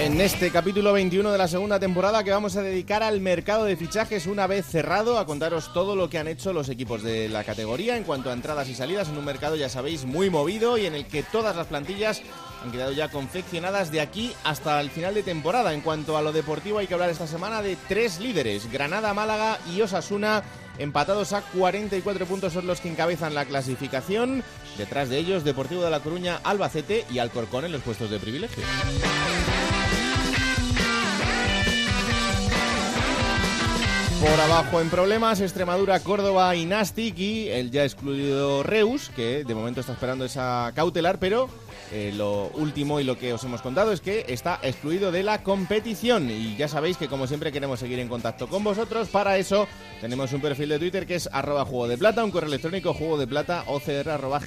En este capítulo 21 de la segunda temporada que vamos a dedicar al mercado de fichajes una vez cerrado, a contaros todo lo que han hecho los equipos de la categoría en cuanto a entradas y salidas en un mercado, ya sabéis, muy movido y en el que todas las plantillas han quedado ya confeccionadas de aquí hasta el final de temporada. En cuanto a lo deportivo hay que hablar esta semana de tres líderes, Granada, Málaga y Osasuna. Empatados a 44 puntos son los que encabezan la clasificación. Detrás de ellos, Deportivo de La Coruña, Albacete y Alcorcón en los puestos de privilegio. Por abajo en problemas, Extremadura, Córdoba y Nastic y el ya excluido Reus, que de momento está esperando esa cautelar, pero eh, lo último y lo que os hemos contado es que está excluido de la competición. Y ya sabéis que como siempre queremos seguir en contacto con vosotros. Para eso tenemos un perfil de Twitter que es arroba juego de plata, un correo electrónico juego de plata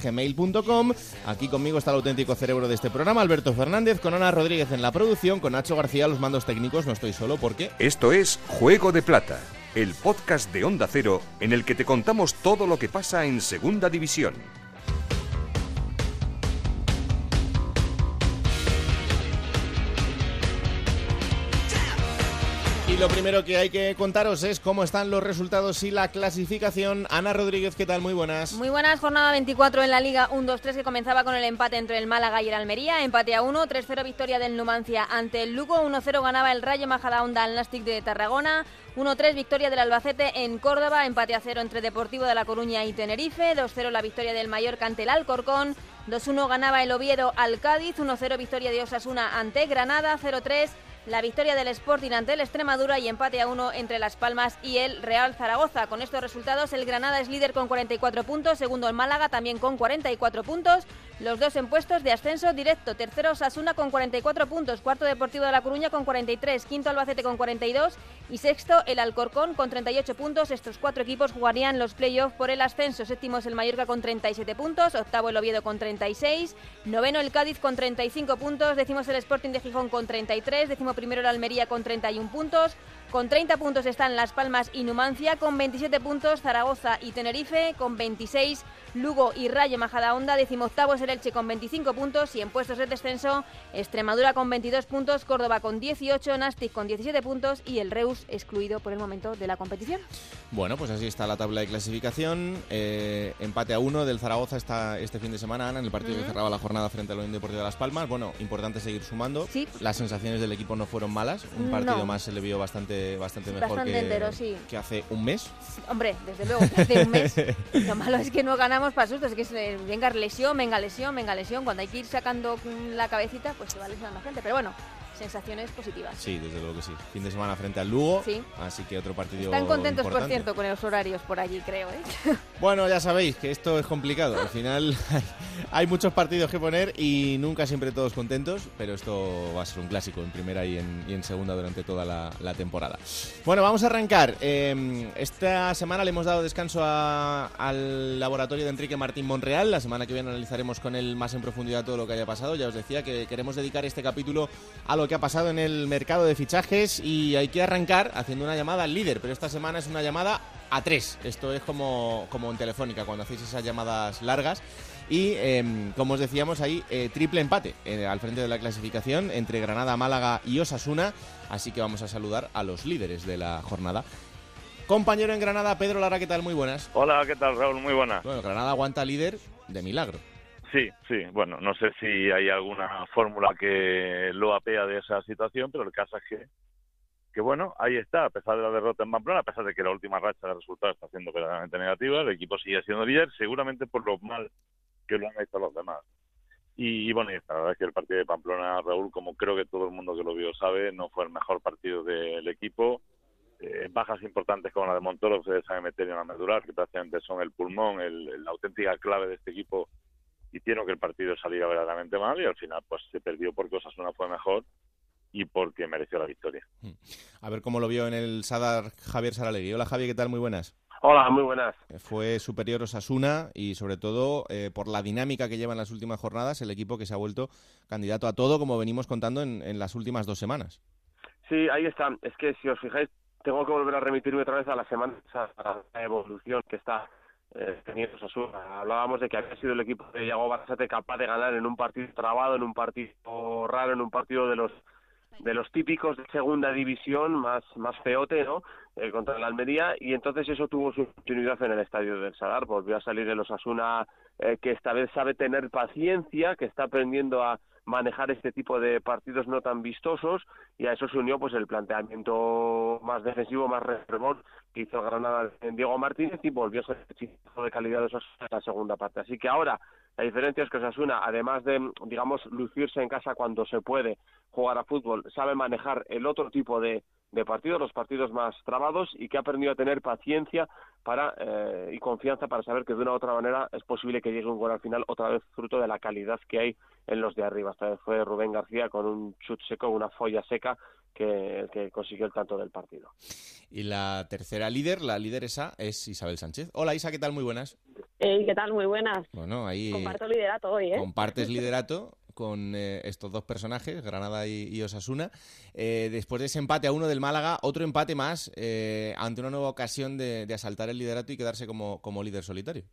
gmail.com. Aquí conmigo está el auténtico cerebro de este programa, Alberto Fernández, con Ana Rodríguez en la producción, con Nacho García los mandos técnicos. No estoy solo porque... Esto es Juego de Plata, el podcast de Onda Cero en el que te contamos todo lo que pasa en Segunda División. Y lo primero que hay que contaros es cómo están los resultados y la clasificación. Ana Rodríguez, ¿qué tal? Muy buenas. Muy buenas, jornada 24 en la Liga 1-2-3 que comenzaba con el empate entre el Málaga y el Almería. Empate a 1, 3-0 victoria del Numancia ante el Lugo, 1-0 ganaba el Rayo Majadahonda al Nastic de Tarragona. 1-3 victoria del Albacete en Córdoba, empate a 0 entre Deportivo de La Coruña y Tenerife, 2-0 la victoria del Mallorca ante el Alcorcón, 2-1 ganaba el Oviedo al Cádiz, 1-0 victoria de Osasuna ante Granada, 0-3 la victoria del Sporting ante el Extremadura y empate a uno entre Las Palmas y el Real Zaragoza. Con estos resultados, el Granada es líder con 44 puntos, segundo el Málaga también con 44 puntos, los dos en puestos de ascenso directo. Tercero Sasuna con 44 puntos, cuarto Deportivo de La Coruña con 43, quinto Albacete con 42 y sexto el Alcorcón con 38 puntos. Estos cuatro equipos jugarían los playoffs por el ascenso. Séptimo es el Mallorca con 37 puntos, octavo el Oviedo con 36, noveno el Cádiz con 35 puntos, decimos el Sporting de Gijón con 33, decimo primero el Almería con 31 puntos. Con 30 puntos están Las Palmas y Numancia, con 27 puntos Zaragoza y Tenerife, con 26 Lugo y Rayo Majadahonda, decimoctavo es el Elche con 25 puntos y en puestos de descenso Extremadura con 22 puntos, Córdoba con 18, Nastic con 17 puntos y el Reus excluido por el momento de la competición. Bueno, pues así está la tabla de clasificación. Eh, empate a uno del Zaragoza está este fin de semana, Ana, en el partido que cerraba la jornada frente al Unión Deportivo de Las Palmas. Bueno, importante seguir sumando. Sí. Las sensaciones del equipo no fueron malas. Un partido No. más se le vio bastante, bastante mejor Bastante que, entero, sí. que hace un mes. Hombre, desde luego, que hace un mes. Lo malo es que no ganamos para sustos, que es, eh, venga lesión, venga lesión, venga lesión. Cuando hay que ir sacando la cabecita, pues se va lesionando gente. Pero bueno, sensaciones positivas. Sí, desde luego que sí. Fin de semana frente al Lugo. Sí. Así que otro partido Están contentos, por importante. cierto, con los horarios por allí, creo. ¿eh? Bueno, ya sabéis que esto es complicado. Al final hay, hay muchos partidos que poner y nunca siempre todos contentos, pero esto va a ser un clásico en primera y en, y en segunda durante toda la, la temporada. Bueno, vamos a arrancar. Eh, esta semana le hemos dado descanso a- al laboratorio de Enrique Martín Monreal. La semana que viene analizaremos con él más en profundidad todo lo que haya pasado. Ya os decía que queremos dedicar este capítulo a lo que ha pasado en el mercado de fichajes y hay que arrancar haciendo una llamada al líder, pero esta semana es una llamada a tres. Esto es como, como en Telefónica, cuando hacéis esas llamadas largas. Y em, como os decíamos, ahí eh, triple empate eh, al frente de la clasificación entre Granada, Málaga y Osasuna. Así que vamos a saludar a los líderes de la jornada. Compañero en Granada, Pedro Lara, ¿qué tal? Muy buenas. Hola, ¿qué tal, Raúl? Muy buena. Bueno, Granada aguanta líder de milagro. Sí, sí, bueno, no sé si hay alguna fórmula que lo apea de esa situación, pero el caso es que, que bueno, ahí está, a pesar de la derrota en Pamplona, a pesar de que la última racha de resultados está siendo verdaderamente negativa, el equipo sigue siendo líder, seguramente por lo mal que lo han hecho los demás. Y, y bueno, y la verdad es que el partido de Pamplona, Raúl, como creo que todo el mundo que lo vio sabe, no fue el mejor partido del equipo. Eh, bajas importantes como la de Montoro, se San Emeterio y la medular, que prácticamente son el pulmón, el, la auténtica clave de este equipo, hicieron que el partido saliera verdaderamente mal y al final pues se perdió porque Osasuna fue mejor y porque mereció la victoria. Mm. A ver cómo lo vio en el Sadar Javier Saralegui. Hola Javier, ¿qué tal? Muy buenas. Hola, muy buenas. Eh, fue superior Osasuna y sobre todo eh, por la dinámica que lleva en las últimas jornadas el equipo que se ha vuelto candidato a todo como venimos contando en, en las últimas dos semanas. Sí, ahí está. Es que si os fijáis, tengo que volver a remitirme otra vez a la semana, a la evolución que está eh, Osasuna. Hablábamos de que había sido el equipo de Iago Barrasate capaz de ganar en un partido trabado, en un partido raro, en un partido de los de los típicos de segunda división, más, más feote, ¿no? Eh, contra el Almería, y entonces eso tuvo su continuidad en el estadio del Sadar. Volvió a salir el Osasuna eh, que esta vez sabe tener paciencia, que está aprendiendo a manejar este tipo de partidos no tan vistosos y a eso se unió pues el planteamiento más defensivo, más reservón que hizo Granada en Diego Martínez y volvió a ser el de calidad de esos en la segunda parte. Así que ahora la diferencia es que Osasuna, además de, digamos, lucirse en casa cuando se puede jugar a fútbol, sabe manejar el otro tipo de, de partidos, los partidos más trabados, y que ha aprendido a tener paciencia para eh, y confianza para saber que de una u otra manera es posible que llegue un gol al final, otra vez fruto de la calidad que hay en los de arriba. Esta vez fue Rubén García con un chut seco, una folla seca, que, que consiguió el tanto del partido. Y la tercera líder, la líder esa, es Isabel Sánchez. Hola Isa, ¿qué tal? Muy buenas. ¿Qué tal? Muy buenas. Bueno, ahí... Comparto liderato hoy, ¿eh? Compartes liderato con eh, estos dos personajes, Granada y, Osasuna. Eh, después de ese empate a uno del Málaga, otro empate más eh, ante una nueva ocasión de, asaltar el liderato y quedarse como, como líder solitario.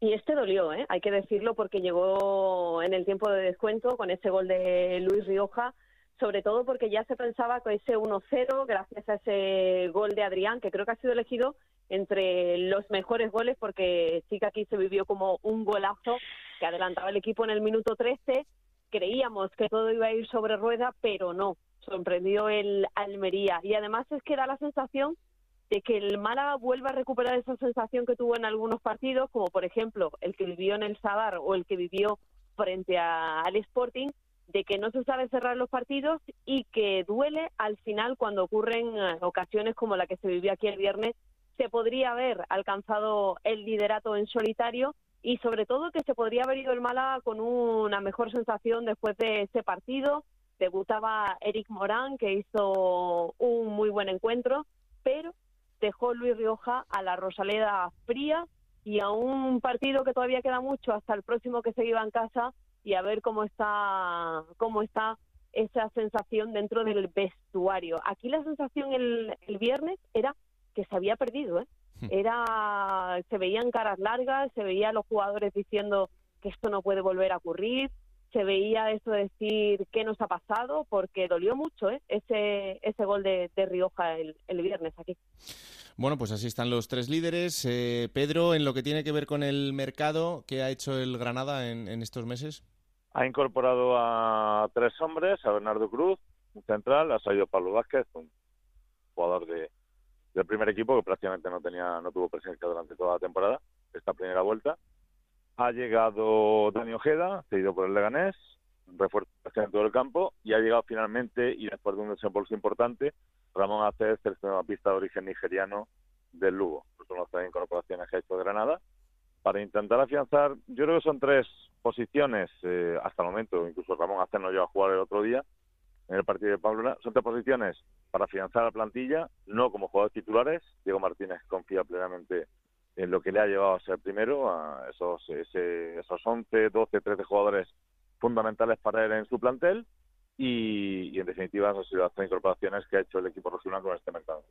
Y este dolió, hay que decirlo, porque llegó en el tiempo de descuento con ese gol de Luis Rioja, sobre todo porque ya se pensaba que ese 1-0, gracias a ese gol de Adrián, que creo que ha sido elegido entre los mejores goles, porque sí que aquí se vivió como un golazo que adelantaba el equipo en el minuto 13 creíamos que todo iba a ir sobre rueda, pero no, sorprendió el Almería. Y además es que da la sensación de que el Málaga vuelva a recuperar esa sensación que tuvo en algunos partidos, como por ejemplo el que vivió en el Sadar o el que vivió frente al Sporting, de que no se sabe cerrar los partidos y que duele al final cuando ocurren eh, ocasiones como la que se vivió aquí el viernes. Se podría haber alcanzado el liderato en solitario y sobre todo que se podría haber ido el Málaga con una mejor sensación después de ese partido. Debutaba Eric Morán, que hizo un muy buen encuentro, pero dejó Luis Rioja a la Rosaleda fría y a un partido que todavía queda mucho hasta el próximo que se iba en casa y a ver cómo está cómo está esa sensación dentro del vestuario. Aquí la sensación el, el viernes era que se había perdido, ¿eh? Era, se veían caras largas, se veía a los jugadores diciendo que esto no puede volver a ocurrir, se veía eso de decir qué nos ha pasado, porque dolió mucho ¿eh? ese, ese gol de, Rioja el, viernes aquí. Bueno, pues así están los tres líderes. Eh, Pedro, en lo que tiene que ver con el mercado, ¿qué ha hecho el Granada en, en estos meses? Ha incorporado a tres hombres, a Bernardo Cruz, un central, ha salido Pablo Vázquez, un jugador de, del primer equipo que prácticamente no tenía no tuvo presencia durante toda la temporada esta primera vuelta ha llegado Dani Ojeda cedido por el Leganés refuerzo en todo el campo y ha llegado finalmente y después de un desembolso importante Ramón el pista de origen nigeriano del Lugo son las tres incorporaciones que ha hecho Granada para intentar afianzar yo creo que son tres posiciones eh, hasta el momento incluso Ramón Acez no llegó a jugar el otro día en el partido de Pablo son tres posiciones para financiar la plantilla, no como jugadores titulares. Diego Martínez confía plenamente en lo que le ha llevado a ser primero, a esos, esos 11, 12, 13 jugadores fundamentales para él en su plantel. Y, en definitiva, han sido las tres incorporaciones que ha hecho el equipo regional con este mercado.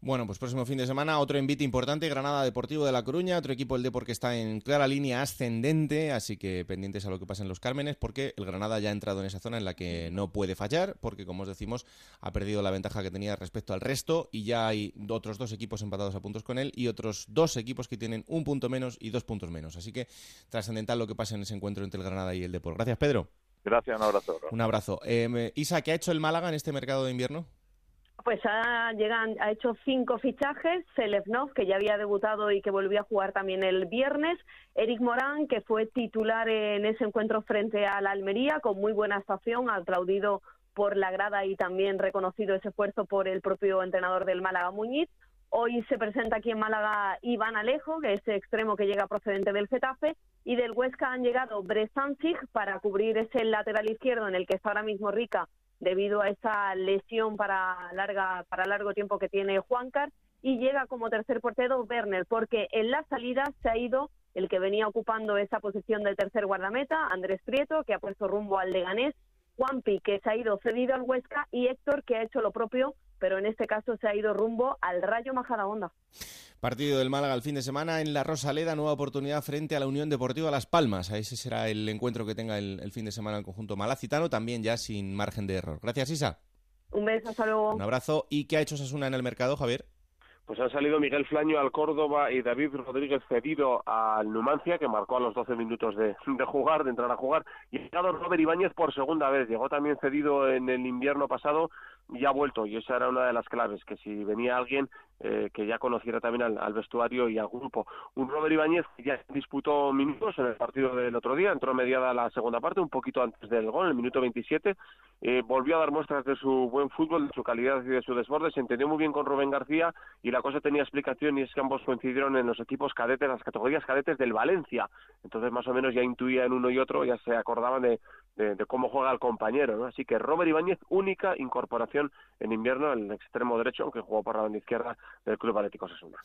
Bueno, pues próximo fin de semana otro envite importante, Granada Deportivo de La Coruña, otro equipo el Depor que está en clara línea ascendente, así que pendientes a lo que pasa en los Cármenes, porque el Granada ya ha entrado en esa zona en la que no puede fallar, porque como os decimos, ha perdido la ventaja que tenía respecto al resto y ya hay otros dos equipos empatados a puntos con él y otros dos equipos que tienen un punto menos y dos puntos menos. Así que trascendental lo que pasa en ese encuentro entre el Granada y el Depor. Gracias, Pedro. Gracias, un abrazo. Un abrazo. Eh, Isa, ¿qué ha hecho el Málaga en este mercado de invierno? Pues ha, llegan, ha hecho cinco fichajes, Selevnov, que ya había debutado y que volvió a jugar también el viernes, Eric Morán, que fue titular en ese encuentro frente a la Almería, con muy buena actuación, aplaudido por la grada y también reconocido ese esfuerzo por el propio entrenador del Málaga Muñiz, Hoy se presenta aquí en Málaga Iván Alejo, que es extremo que llega procedente del Getafe, y del Huesca han llegado Bresancic para cubrir ese lateral izquierdo en el que está ahora mismo Rica debido a esa lesión para larga para largo tiempo que tiene Juancar y llega como tercer portero Werner porque en la salida se ha ido el que venía ocupando esa posición del tercer guardameta, Andrés Prieto, que ha puesto rumbo al Leganés, Juanpi, que se ha ido cedido al Huesca, y Héctor, que ha hecho lo propio, pero en este caso se ha ido rumbo al Rayo Majadahonda. Partido del Málaga el fin de semana en la Rosaleda, nueva oportunidad frente a la Unión Deportiva Las Palmas. Ese será el encuentro que tenga el, el fin de semana el conjunto malacitano, también ya sin margen de error. Gracias, Isa. Un beso, hasta luego. Un abrazo. ¿Y qué ha hecho Sasuna en el mercado, Javier? Pues han salido Miguel Flaño al Córdoba y David Rodríguez cedido al Numancia, que marcó a los 12 minutos de, de jugar, de entrar a jugar. Y ha llegado Robert Ibáñez por segunda vez. Llegó también cedido en el invierno pasado y ha vuelto. Y esa era una de las claves, que si venía alguien eh, que ya conociera también al, al, vestuario y al grupo. Un Robert Ibáñez que ya disputó minutos en el partido del otro día, entró mediada la segunda parte, un poquito antes del gol, en el minuto 27. Eh, volvió a dar muestras de su buen fútbol, de su calidad y de su desborde. Se entendió muy bien con Rubén García y la cosa tenía explicación y es que ambos coincidieron en los equipos cadetes, las categorías cadetes del Valencia. Entonces más o menos ya intuían uno y otro, ya se acordaban de, de, cómo juega el compañero. Así que Robert Ibáñez, única incorporación en invierno, el extremo derecho, aunque jugó por la banda izquierda del Club Atlético Osasuna.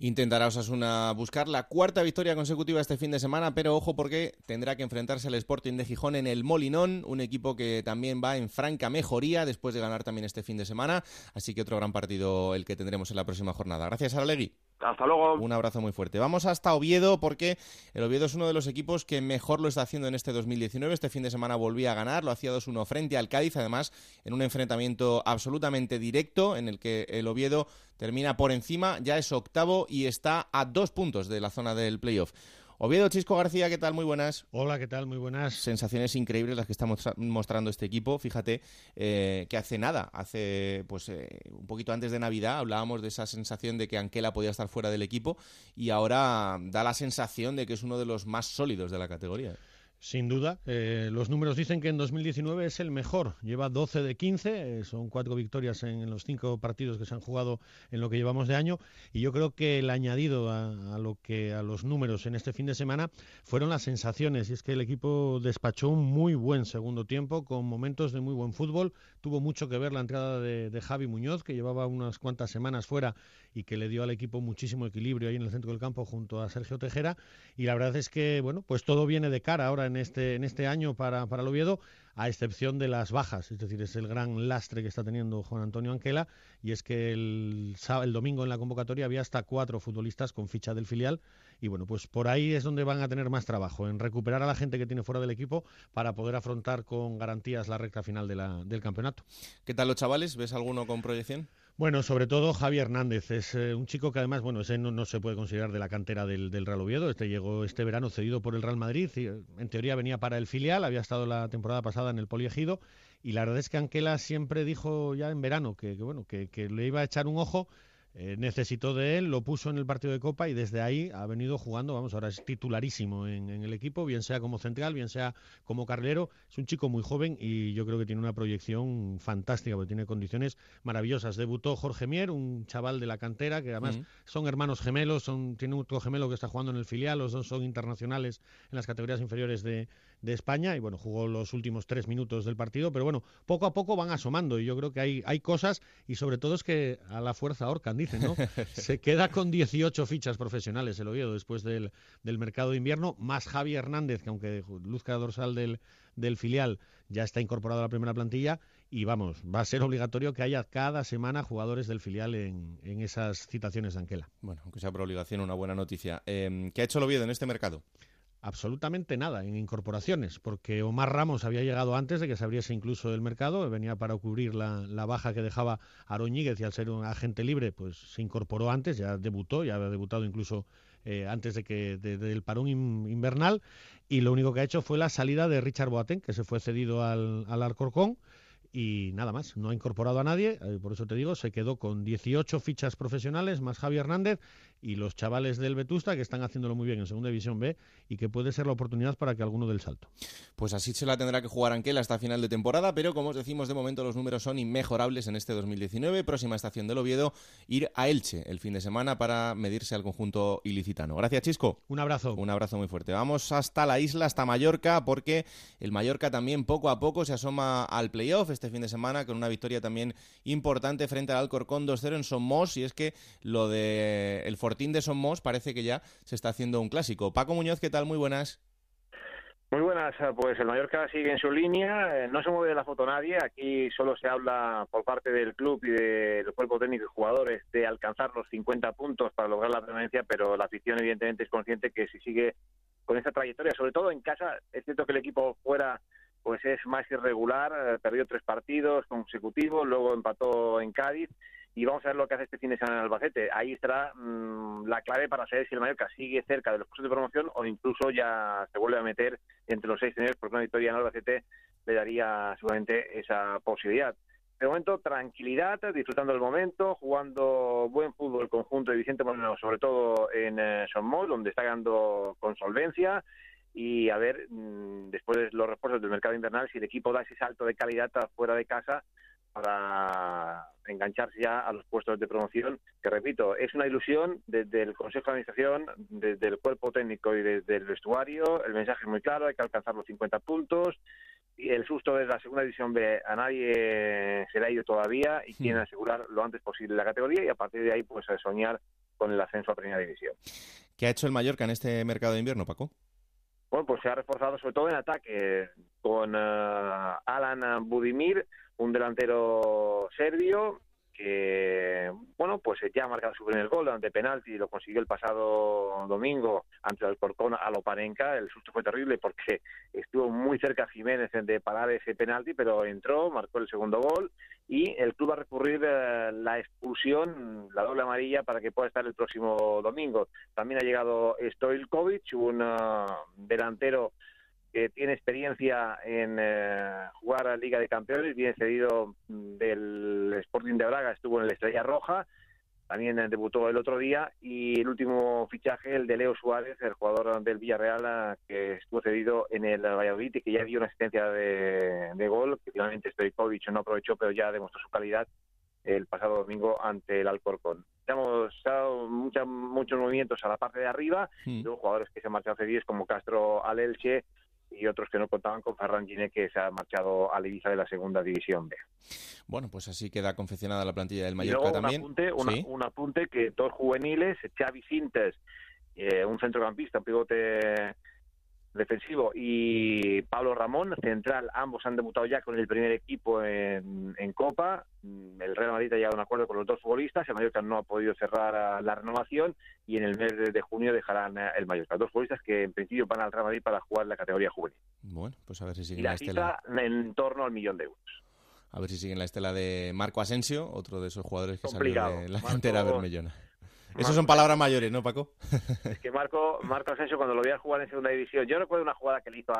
Intentará Osasuna buscar la cuarta victoria consecutiva este fin de semana, pero ojo porque tendrá que enfrentarse al Sporting de Gijón en el Molinón, un equipo que también va en franca mejoría después de ganar también este fin de semana, así que otro gran partido el que tendremos en la próxima jornada. Gracias, Aralegui. Hasta luego. Un abrazo muy fuerte. Vamos hasta Oviedo porque el Oviedo es uno de los equipos que mejor lo está haciendo en este 2019. Este fin de semana volvía a ganar, lo hacía 2-1 frente al Cádiz, además en un enfrentamiento absolutamente directo en el que el Oviedo termina por encima, ya es octavo y está a dos puntos de la zona del playoff. Oviedo, Chisco García, ¿qué tal? Muy buenas. Hola, ¿qué tal? Muy buenas. Sensaciones increíbles las que está mostrando este equipo. Fíjate eh, que hace nada, hace pues eh, un poquito antes de Navidad hablábamos de esa sensación de que Anquela podía estar fuera del equipo y ahora da la sensación de que es uno de los más sólidos de la categoría. Sin duda, eh, los números dicen que en 2019 es el mejor. Lleva 12 de 15, eh, son cuatro victorias en, los cinco partidos que se han jugado en lo que llevamos de año. Y yo creo que el añadido a, lo que a los números en este fin de semana fueron las sensaciones. Y es que el equipo despachó un muy buen segundo tiempo con momentos de muy buen fútbol. Tuvo mucho que ver la entrada de, Javi Muñoz, que llevaba unas cuantas semanas fuera y que le dio al equipo muchísimo equilibrio ahí en el centro del campo junto a Sergio Tejera. Y la verdad es que bueno, pues todo viene de cara ahora este, en este año para, para el Oviedo, a excepción de las bajas. Es decir, es el gran lastre que está teniendo Juan Antonio Anquela, y es que el, el domingo en la convocatoria había hasta cuatro futbolistas con ficha del filial, y bueno, pues por ahí es donde van a tener más trabajo, en recuperar a la gente que tiene fuera del equipo para poder afrontar con garantías la recta final de la, del campeonato. ¿Qué tal los chavales? ¿Ves alguno con proyección? Bueno, sobre todo Javi Hernández, es eh, un chico que además, bueno, ese no, no, se puede considerar de la cantera del, del, Real Oviedo, este llegó este verano cedido por el Real Madrid, y, en teoría venía para el filial, había estado la temporada pasada en el Poliegido, y la verdad es que Anquela siempre dijo ya en verano que, bueno, que, le iba a echar un ojo, eh, necesitó de él, lo puso en el partido de Copa y desde ahí ha venido jugando, vamos, ahora es titularísimo en, en, el equipo, bien sea como central, bien sea como carrilero. Es un chico muy joven y yo creo que tiene una proyección fantástica, porque tiene condiciones maravillosas. Debutó Jorge Mier, un chaval de la cantera, que además uh -huh. son hermanos gemelos, son, tiene otro gemelo que está jugando en el filial, los dos son internacionales en las categorías inferiores de, de España y bueno, jugó los últimos tres minutos del partido, pero bueno, poco a poco van asomando y yo creo que hay, hay cosas y sobre todo es que a la fuerza ahorcan, dicen, ¿no? Se queda con 18 fichas profesionales el Oviedo después del, del mercado de invierno, más Javi Hernández, que aunque luzca dorsal del, del filial ya está incorporado a la primera plantilla y vamos, va a ser obligatorio que haya cada semana jugadores del filial en, en esas citaciones de Anquela. Bueno, aunque sea por obligación, una buena noticia. Eh, ¿Qué ha hecho el Oviedo en este mercado? Absolutamente nada en incorporaciones, porque Omar Ramos había llegado antes de que se abriese incluso el mercado, venía para cubrir la, baja que dejaba Aroñíguez y al ser un agente libre, pues se incorporó antes, ya debutó, ya había debutado incluso eh, antes de que de, del parón in, invernal, y lo único que ha hecho fue la salida de Richard Boateng, que se fue cedido al, al Alcorcón, y nada más, no ha incorporado a nadie, eh, por eso te digo, se quedó con 18 fichas profesionales más Javi Hernández y los chavales del Vetusta que están haciéndolo muy bien en Segunda División B y que puede ser la oportunidad para que alguno del salto. Pues así se la tendrá que jugar Anquela hasta final de temporada, pero como os decimos, de momento los números son inmejorables en este 2019. Próxima estación del Oviedo, ir a Elche el fin de semana para medirse al conjunto ilicitano. Gracias, Chisco. Un abrazo. Un abrazo muy fuerte. Vamos hasta la isla, hasta Mallorca, porque el Mallorca también poco a poco se asoma al playoff este fin de semana con una victoria también importante frente al Alcorcón 2-0 en Somos. Y es que lo de el Fortín de Somos parece que ya se está haciendo un clásico. Paco Muñoz, ¿qué tal? Muy buenas. Muy buenas, pues el Mallorca sigue en su línea, eh, no se mueve de la foto nadie, aquí solo se habla por parte del club y del cuerpo técnico y jugadores de alcanzar los 50 puntos para lograr la permanencia, pero la afición evidentemente es consciente que si sigue con esta trayectoria, sobre todo en casa, es cierto que el equipo fuera pues es más irregular, eh, perdió tres partidos consecutivos, luego empató en Cádiz y vamos a ver lo que hace este fin de semana en Albacete. Ahí estará mm, la clave para saber si el Mallorca sigue cerca de los puestos de promoción o incluso ya se vuelve a meter entre los seis primeros, porque una victoria en Albacete le daría seguramente esa posibilidad. De momento, tranquilidad, disfrutando del momento, jugando buen fútbol el conjunto de Vicente Moreno, sobre todo en eh, donde está ganando con solvencia y a ver, mm, después de los refuerzos del mercado invernal, si el equipo da ese salto de calidad fuera de casa para engancharse ya a los puestos de promoción, que repito, es una ilusión desde el Consejo de Administración, desde el cuerpo técnico y desde el vestuario, el mensaje es muy claro, hay que alcanzar los 50 puntos, y el susto de la segunda división B a nadie se le ha ido todavía y quieren asegurar lo antes posible la categoría y a partir de ahí pues soñar con el ascenso a primera división. ¿Qué ha hecho el Mallorca en este mercado de invierno, Paco? Bueno, pues se ha reforzado sobre todo en ataque con uh, Alan Budimir, un delantero serbio que, bueno, pues ya ha marcado su primer gol ante penalti, lo consiguió el pasado domingo ante el Corcón a Loparenca. El susto fue terrible porque estuvo muy cerca Jiménez de parar ese penalti, pero entró, marcó el segundo gol y el club va a recurrir eh, la expulsión, la doble amarilla, para que pueda estar el próximo domingo. También ha llegado Stojkovic, un uh, delantero que tiene experiencia en eh, jugar a Liga de Campeones, viene cedido mm, del Sporting de Braga, estuvo en la Estrella Roja, también debutó el otro día, y el último fichaje, el de Leo Suárez, el jugador del Villarreal, que estuvo cedido en el Valladolid y que ya dio una asistencia de, gol, que finalmente Stojkovic no aprovechó, pero ya demostró su calidad el pasado domingo ante el Alcorcón. Hemos dado muchos movimientos a la parte de arriba, mm. luego jugadores que se han marchado cedidos como Castro al Elche, y otros que no contaban con Ferran Gine, que se ha marchado a Ibiza de la segunda división B. Bueno, pues así queda confeccionada la plantilla del Mallorca y también. Un apunte, un apunte que dos juveniles, Xavi Sintes, eh, un centrocampista, un pivote defensivo, y Pablo Ramón, central, ambos han debutado ya con el primer equipo en, Copa. Mm, el Real Madrid ha llegado a un acuerdo con los dos futbolistas, el Mallorca no ha podido cerrar la renovación y en el mes de, junio dejarán el Mallorca. Dos futbolistas que en principio van al Real Madrid para jugar la categoría juvenil. Bueno, pues a ver si siguen y la, estela. en torno al millón de euros. A ver si siguen la estela de Marco Asensio, otro de esos jugadores que salió de la cantera bermellona. Esas son palabras mayores, ¿no, Paco? Es que Marco, Marco Asensio, cuando lo vi jugar en segunda división, yo recuerdo una jugada que le hizo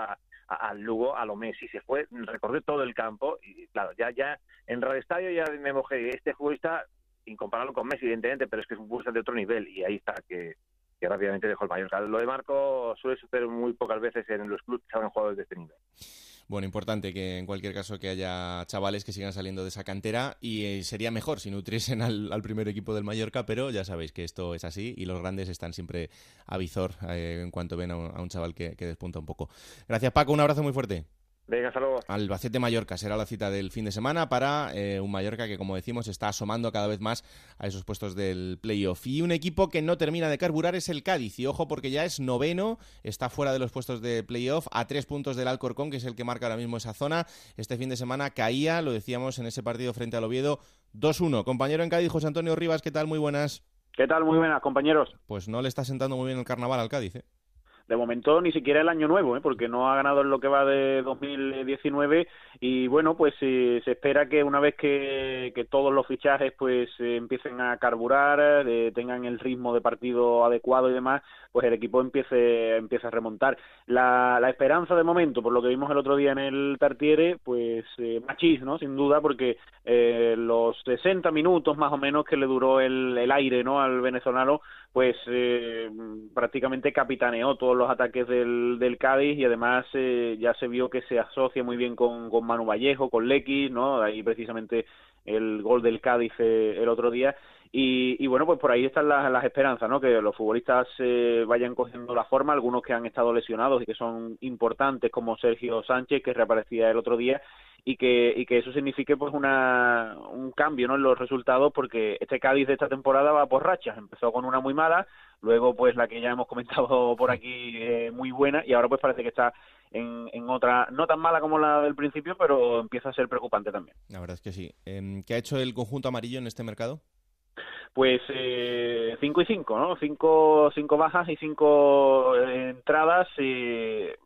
al Lugo, a lo Messi, se fue, recorrió todo el campo y, claro, ya, ya en Radio Estadio ya me mojé. Este futbolista, sin compararlo con Messi, evidentemente, pero es que es un futbolista de otro nivel y ahí está, que, rápidamente dejó el mayor. Lo de Marco suele suceder muy pocas veces en los clubes que han jugado de este nivel. Bueno, importante que en cualquier caso que haya chavales que sigan saliendo de esa cantera y eh, sería mejor si nutriesen al, primer equipo del Mallorca, pero ya sabéis que esto es así y los grandes están siempre a visor eh, en cuanto ven a un, chaval que despunta un poco. Gracias Paco, un abrazo muy fuerte. Venga, saludos. Albacete-Mallorca será la cita del fin de semana para eh, un Mallorca que, como decimos, está asomando cada vez más a esos puestos del playoff. Y un equipo que no termina de carburar es el Cádiz. Y ojo, porque ya es noveno, está fuera de los puestos de playoff, a tres puntos del Alcorcón, que es el que marca ahora mismo esa zona. Este fin de semana caía, lo decíamos en ese partido frente al Oviedo, 2-1. Compañero en Cádiz, José Antonio Rivas, ¿qué tal? Muy buenas. ¿Qué tal? Muy buenas, compañeros. Pues no le está sentando muy bien el carnaval al Cádiz, ¿eh? De momento ni siquiera el año nuevo, ¿eh? porque no ha ganado en lo que va de 2019 y bueno, pues se espera que una vez que, todos los fichajes pues empiecen a carburar, tengan el ritmo de partido adecuado y demás, pues el equipo empiece, empiece a remontar. La, esperanza de momento, por lo que vimos el otro día en el Tartiere, pues eh, machis, ¿no? Sin duda, porque eh, los 60 minutos más o menos que le duró el, aire, ¿no? Al venezolano, pues eh, prácticamente capitaneó todos los ataques del, del Cádiz y además eh, ya se vio que se asocia muy bien con, con Manu Vallejo, con Lecky, ¿no? Ahí precisamente el gol del Cádiz eh, el otro día y, bueno, pues por ahí están las, las esperanzas, ¿no? Que los futbolistas eh, vayan cogiendo la forma, algunos que han estado lesionados y que son importantes, como Sergio Sánchez, que reaparecía el otro día, y que, y que eso signifique pues una, un cambio ¿no? en los resultados, porque este Cádiz de esta temporada va por rachas. Empezó con una muy mala, luego pues la que ya hemos comentado por aquí eh, muy buena, y ahora pues parece que está en, en, otra, no tan mala como la del principio, pero empieza a ser preocupante también. La verdad es que sí. Em, ¿Qué ha hecho el conjunto amarillo en este mercado? Pues eh, cinco y cinco, ¿no? Cinco, cinco bajas y cinco eh, entradas. Eh,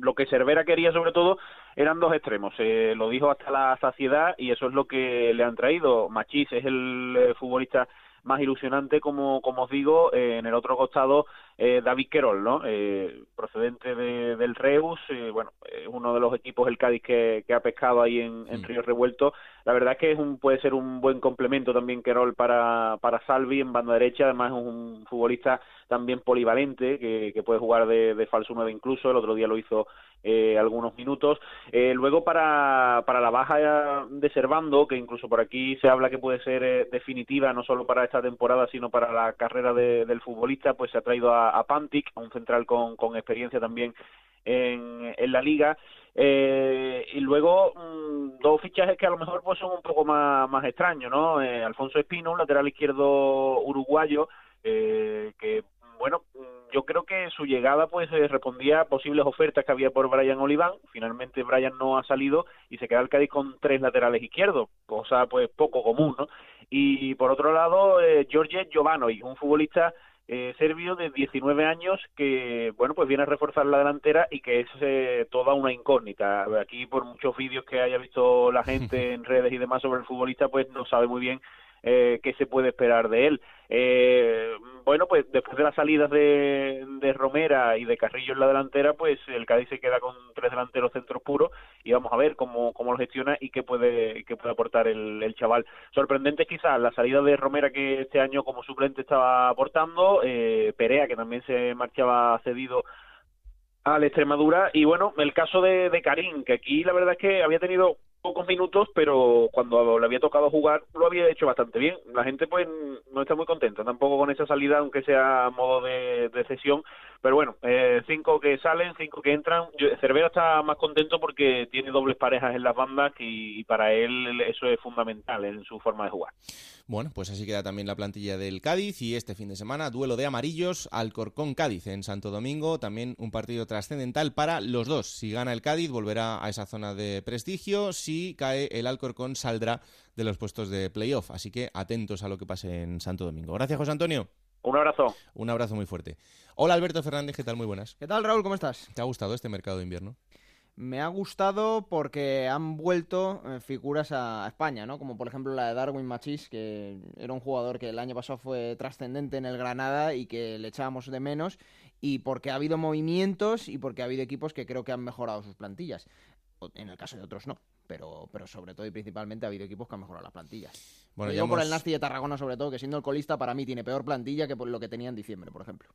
lo que Cervera quería sobre todo eran dos extremos. Eh, lo dijo hasta la saciedad y eso es lo que le han traído. Machís es el eh, futbolista más ilusionante, como, como os digo, eh, en el otro costado eh, David Querol, ¿no? Eh, procedente de, del Reus, bueno, es uno de los equipos el Cádiz que, que ha pescado ahí en, en Río Revuelto. La verdad es que es un, puede ser un buen complemento también Querol para, para Salvi en banda derecha, además es un futbolista también polivalente, que, que puede jugar de, de falso 9 incluso, el otro día lo hizo eh, algunos minutos. Eh, luego para, para la baja de Servando, que incluso por aquí se habla que puede ser eh, definitiva no solo para esta temporada, sino para la carrera del futbolista, pues se ha traído a, a Pantic, un central con, con experiencia también en, la liga. Eh, y luego mm, dos fichajes que a lo mejor pues son un poco más, extraños, ¿no? Eh, Alfonso Espino, un lateral izquierdo uruguayo, eh, que bueno, yo creo que su llegada pues eh, respondía a posibles ofertas que había por Brian Oliván. Finalmente Brian no ha salido y se queda el Cádiz con tres laterales izquierdos, cosa pues poco común, ¿no? Y por otro lado, eh, Giorgio Giovanoy, un futbolista eh, serbio de 19 años que, bueno, pues viene a reforzar la delantera y que es eh, toda una incógnita. Aquí, por muchos vídeos que haya visto la gente en redes y demás sobre el futbolista, pues no sabe muy bien eh, qué se puede esperar de él. Eh, bueno, pues después de las salidas de, de, Romera y de Carrillo en la delantera, pues el Cádiz se queda con tres delanteros centros puros y vamos a ver cómo, cómo lo gestiona y qué puede, qué puede aportar el, chaval. Sorprendente quizás la salida de Romera que este año como suplente estaba aportando, eh, Perea que también se marchaba cedido al Extremadura y bueno, el caso de, de Karim, que aquí la verdad es que había tenido pocos minutos, pero cuando le había tocado jugar lo había hecho bastante bien. La gente pues no está muy contenta tampoco con esa salida, aunque sea modo de, de cesión. Pero bueno, eh, cinco que salen, cinco que entran. Cervera está más contento porque tiene dobles parejas en las bandas y, y para él eso es fundamental en su forma de jugar. Bueno, pues así queda también la plantilla del Cádiz y este fin de semana duelo de amarillos Alcorcón Cádiz en Santo Domingo, también un partido trascendental para los dos. Si gana el Cádiz volverá a esa zona de prestigio, si cae el Alcorcón saldrá de los puestos de playoff, así que atentos a lo que pase en Santo Domingo. Gracias José Antonio. Un abrazo. Un abrazo muy fuerte. Hola Alberto Fernández, ¿qué tal? Muy buenas. ¿Qué tal Raúl? ¿Cómo estás? ¿Te ha gustado este mercado de invierno? me ha gustado porque han vuelto eh, figuras a, España, ¿no? Como por ejemplo la de Darwin Machís, que era un jugador que el año pasado fue trascendente en el Granada y que le echábamos de menos, y porque ha habido movimientos y porque ha habido equipos que creo que han mejorado sus plantillas. En el caso de otros no, pero, pero sobre todo y principalmente ha habido equipos que han mejorado las plantillas. Bueno, yo hemos... por el Nasti de Tarragona sobre todo, que siendo el colista para mí tiene peor plantilla que por lo que tenía en diciembre, por ejemplo.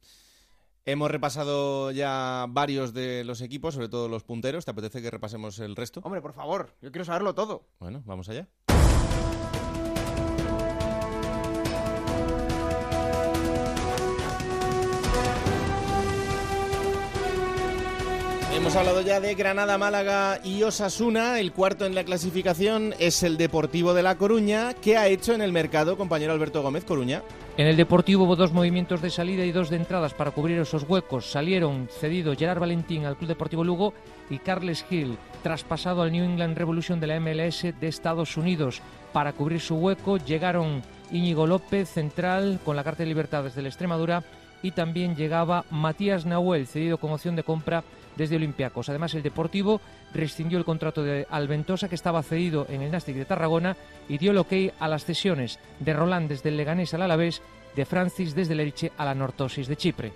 Hemos repasado ya varios de los equipos, sobre todo los punteros. ¿Te apetece que repasemos el resto? Hombre, por favor, yo quiero saberlo todo. Bueno, vamos allá. Hemos hablado ya de Granada, Málaga y Osasuna. El cuarto en la clasificación es el Deportivo de La Coruña. ¿Qué ha hecho en el mercado, compañero Alberto Gómez Coruña? En el Deportivo hubo dos movimientos de salida y dos de entradas para cubrir esos huecos. Salieron cedido Gerard Valentín al Club Deportivo Lugo y Carles Hill, traspasado al New England Revolution de la MLS de Estados Unidos. Para cubrir su hueco llegaron Íñigo López, central, con la Carta de Libertades de la Extremadura, y también llegaba Matías Nahuel, cedido con opción de compra desde Olympiacos. Además, el Deportivo rescindió el contrato de Alventosa, que estaba cedido en el Nastic de Tarragona, y dio el ok a las cesiones de Roland desde el Leganés al Alavés, de Francis desde el Elche a la Nortosis de Chipre.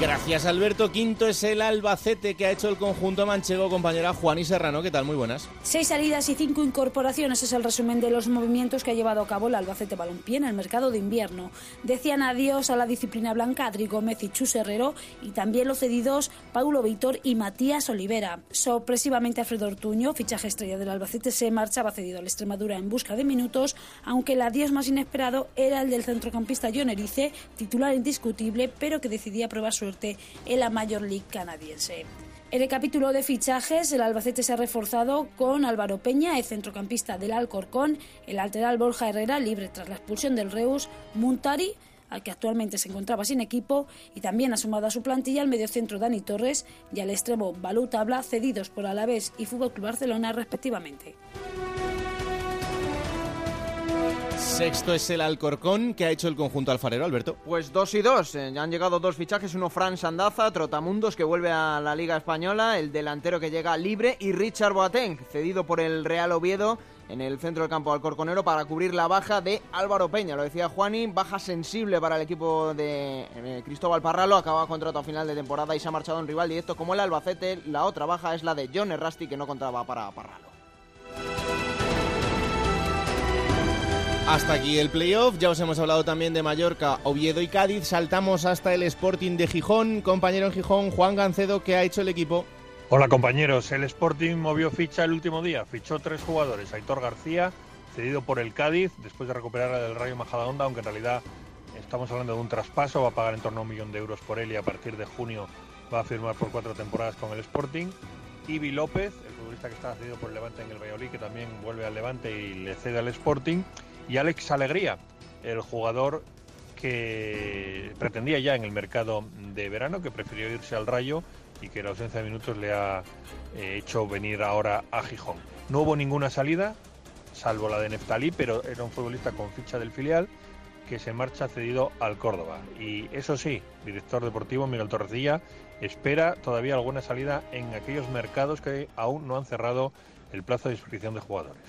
Gracias Alberto. Quinto es el Albacete que ha hecho el conjunto manchego, compañera Juan y Serrano. ¿Qué tal? Muy buenas. Seis salidas y cinco incorporaciones es el resumen de los movimientos que ha llevado a cabo el Albacete Balompié en el mercado de invierno. Decían adiós a la disciplina blanca Adri Gómez y Chus Herrero y también los cedidos Paulo Víctor y Matías Olivera. Sorpresivamente Alfredo Ortuño, fichaje estrella del Albacete, se marchaba cedido al Extremadura en busca de minutos, aunque el adiós más inesperado era el del centrocampista John Erice, titular indiscutible, pero que decidía probar su en la Major League canadiense. En el capítulo de fichajes, el Albacete se ha reforzado con Álvaro Peña, el centrocampista del Alcorcón, el lateral Borja Herrera, libre tras la expulsión del Reus, Muntari, al que actualmente se encontraba sin equipo, y también ha sumado a su plantilla al mediocentro Dani Torres y al extremo Balú Tabla, cedidos por Alavés y Fútbol Club Barcelona respectivamente. Sexto es el Alcorcón que ha hecho el conjunto alfarero, Alberto. Pues dos y dos. Eh, ya han llegado dos fichajes, uno Fran Sandaza, Trotamundos que vuelve a la Liga Española, el delantero que llega libre y Richard Boateng, cedido por el Real Oviedo en el centro del campo alcorconero para cubrir la baja de Álvaro Peña. Lo decía Juani, baja sensible para el equipo de eh, Cristóbal Parralo, acaba contrato a final de temporada y se ha marchado un rival directo como el Albacete. La otra baja es la de John Errasti que no contaba para Parralo. Hasta aquí el playoff, ya os hemos hablado también de Mallorca, Oviedo y Cádiz, saltamos hasta el Sporting de Gijón, compañero en Gijón, Juan Gancedo, ¿qué ha hecho el equipo? Hola compañeros, el Sporting movió ficha el último día, fichó tres jugadores, Aitor García, cedido por el Cádiz, después de recuperar el Rayo Majadahonda, aunque en realidad estamos hablando de un traspaso, va a pagar en torno a un millón de euros por él y a partir de junio va a firmar por cuatro temporadas con el Sporting. Ibi López, el futbolista que está cedido por el Levante en el Valladolid, que también vuelve al Levante y le cede al Sporting y Alex Alegría, el jugador que pretendía ya en el mercado de verano, que prefirió irse al Rayo y que la ausencia de minutos le ha eh, hecho venir ahora a Gijón. No hubo ninguna salida, salvo la de Neftalí, pero era un futbolista con ficha del filial que se marcha cedido al Córdoba. Y eso sí, director deportivo Miguel Torrecilla espera todavía alguna salida en aquellos mercados que aún no han cerrado el plazo de inscripción de jugadores.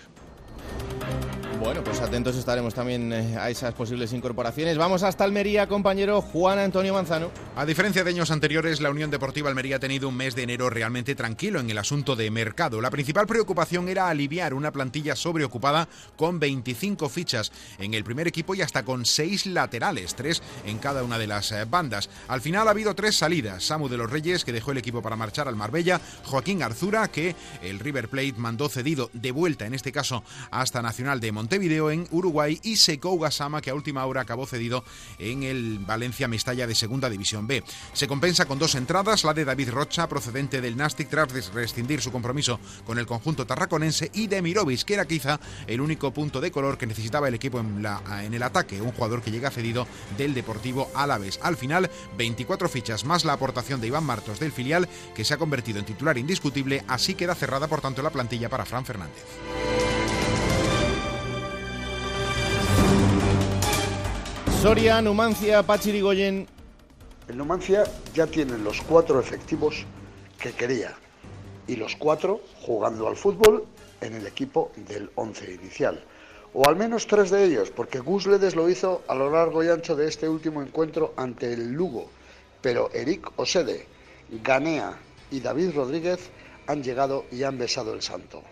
Bueno, pues atentos estaremos también eh, a esas posibles incorporaciones. Vamos hasta Almería, compañero Juan Antonio Manzano. A diferencia de años anteriores, la Unión Deportiva Almería ha tenido un mes de enero realmente tranquilo en el asunto de mercado. La principal preocupación era aliviar una plantilla sobreocupada con 25 fichas en el primer equipo y hasta con 6 laterales, 3 en cada una de las eh, bandas. Al final ha habido tres salidas. Samu de los Reyes, que dejó el equipo para marchar al Marbella, Joaquín Arzura, que el River Plate mandó cedido de vuelta, en este caso hasta Nacional de Monterrey Montevideo en Uruguay y Sekou Gasama que a última hora acabó cedido en el Valencia Mestalla de Segunda División B. Se compensa con dos entradas, la de David Rocha procedente del Nastic tras rescindir su compromiso con el conjunto tarraconense y de Mirovic que era quizá el único punto de color que necesitaba el equipo en, la, en el ataque, un jugador que llega cedido del Deportivo Alavés. Al final, 24 fichas más la aportación de Iván Martos del filial que se ha convertido en titular indiscutible, así queda cerrada por tanto la plantilla para Fran Fernández. Soria, Numancia, Pachirigoyen. El Numancia ya tiene los cuatro efectivos que quería y los cuatro jugando al fútbol en el equipo del once inicial. O al menos tres de ellos, porque Gusledes lo hizo a lo largo y ancho de este último encuentro ante el Lugo. Pero Eric Osede, Ganea y David Rodríguez han llegado y han besado el santo.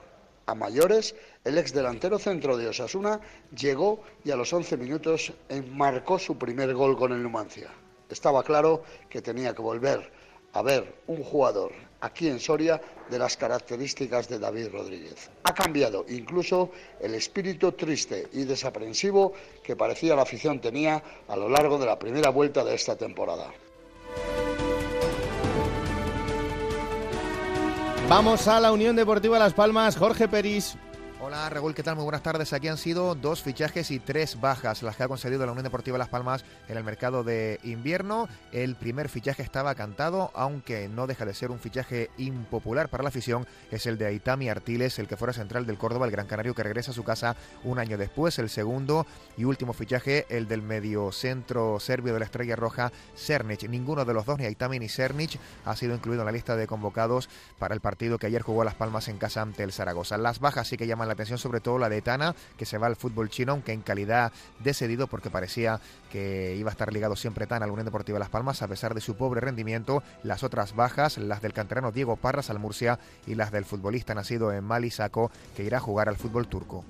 A mayores, el ex delantero centro de Osasuna llegó y a los 11 minutos marcó su primer gol con el Numancia. Estaba claro que tenía que volver a ver un jugador aquí en Soria de las características de David Rodríguez. Ha cambiado incluso el espíritu triste y desaprensivo que parecía la afición tenía a lo largo de la primera vuelta de esta temporada. Vamos a la Unión Deportiva Las Palmas, Jorge Peris. Hola Raúl, ¿qué tal? Muy buenas tardes. Aquí han sido dos fichajes y tres bajas las que ha conseguido la Unión Deportiva Las Palmas en el mercado de invierno. El primer fichaje estaba cantado, aunque no deja de ser un fichaje impopular para la afición, es el de Aitami Artiles, el que fuera central del Córdoba, el Gran Canario que regresa a su casa un año después. El segundo y último fichaje, el del medio centro serbio de la Estrella Roja, Cernic. Ninguno de los dos, ni Aitami ni Cernic, ha sido incluido en la lista de convocados para el partido que ayer jugó Las Palmas en casa ante el Zaragoza. Las bajas sí que llaman la atención sobre todo la de Tana, que se va al fútbol chino, aunque en calidad de cedido, porque parecía que iba a estar ligado siempre Tana a la Unión Deportiva Las Palmas, a pesar de su pobre rendimiento. Las otras bajas, las del canterano Diego Parras al Murcia y las del futbolista nacido en Mali, Saco, que irá a jugar al fútbol turco.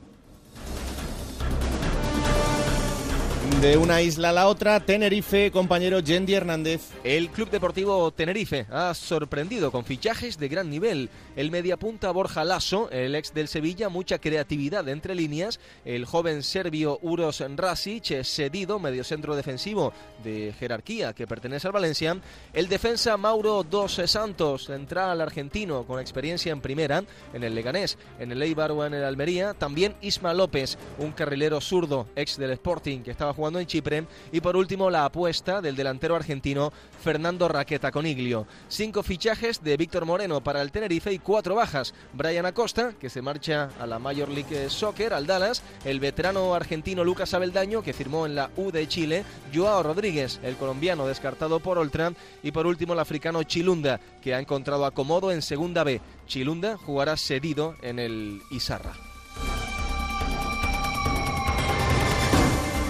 De una isla a la otra, Tenerife, compañero Yendi Hernández. El Club Deportivo Tenerife ha sorprendido con fichajes de gran nivel. El mediapunta Borja Lasso, el ex del Sevilla, mucha creatividad entre líneas. El joven serbio Uros Rasic, cedido, mediocentro defensivo de jerarquía que pertenece al Valencia. El defensa Mauro Dos Santos, central argentino con experiencia en primera, en el Leganés, en el Eibar o en el Almería. También Isma López, un carrilero zurdo, ex del Sporting, que estaba jugando en Chipre. Y por último, la apuesta del delantero argentino Fernando Raqueta Coniglio. Cinco fichajes de Víctor Moreno para el Tenerife y cuatro bajas. Brian Acosta, que se marcha a la Major League Soccer, al Dallas. El veterano argentino Lucas Abeldaño, que firmó en la U de Chile. Joao Rodríguez, el colombiano descartado por Oltran. Y por último, el africano Chilunda, que ha encontrado acomodo en Segunda B. Chilunda jugará cedido en el Izarra.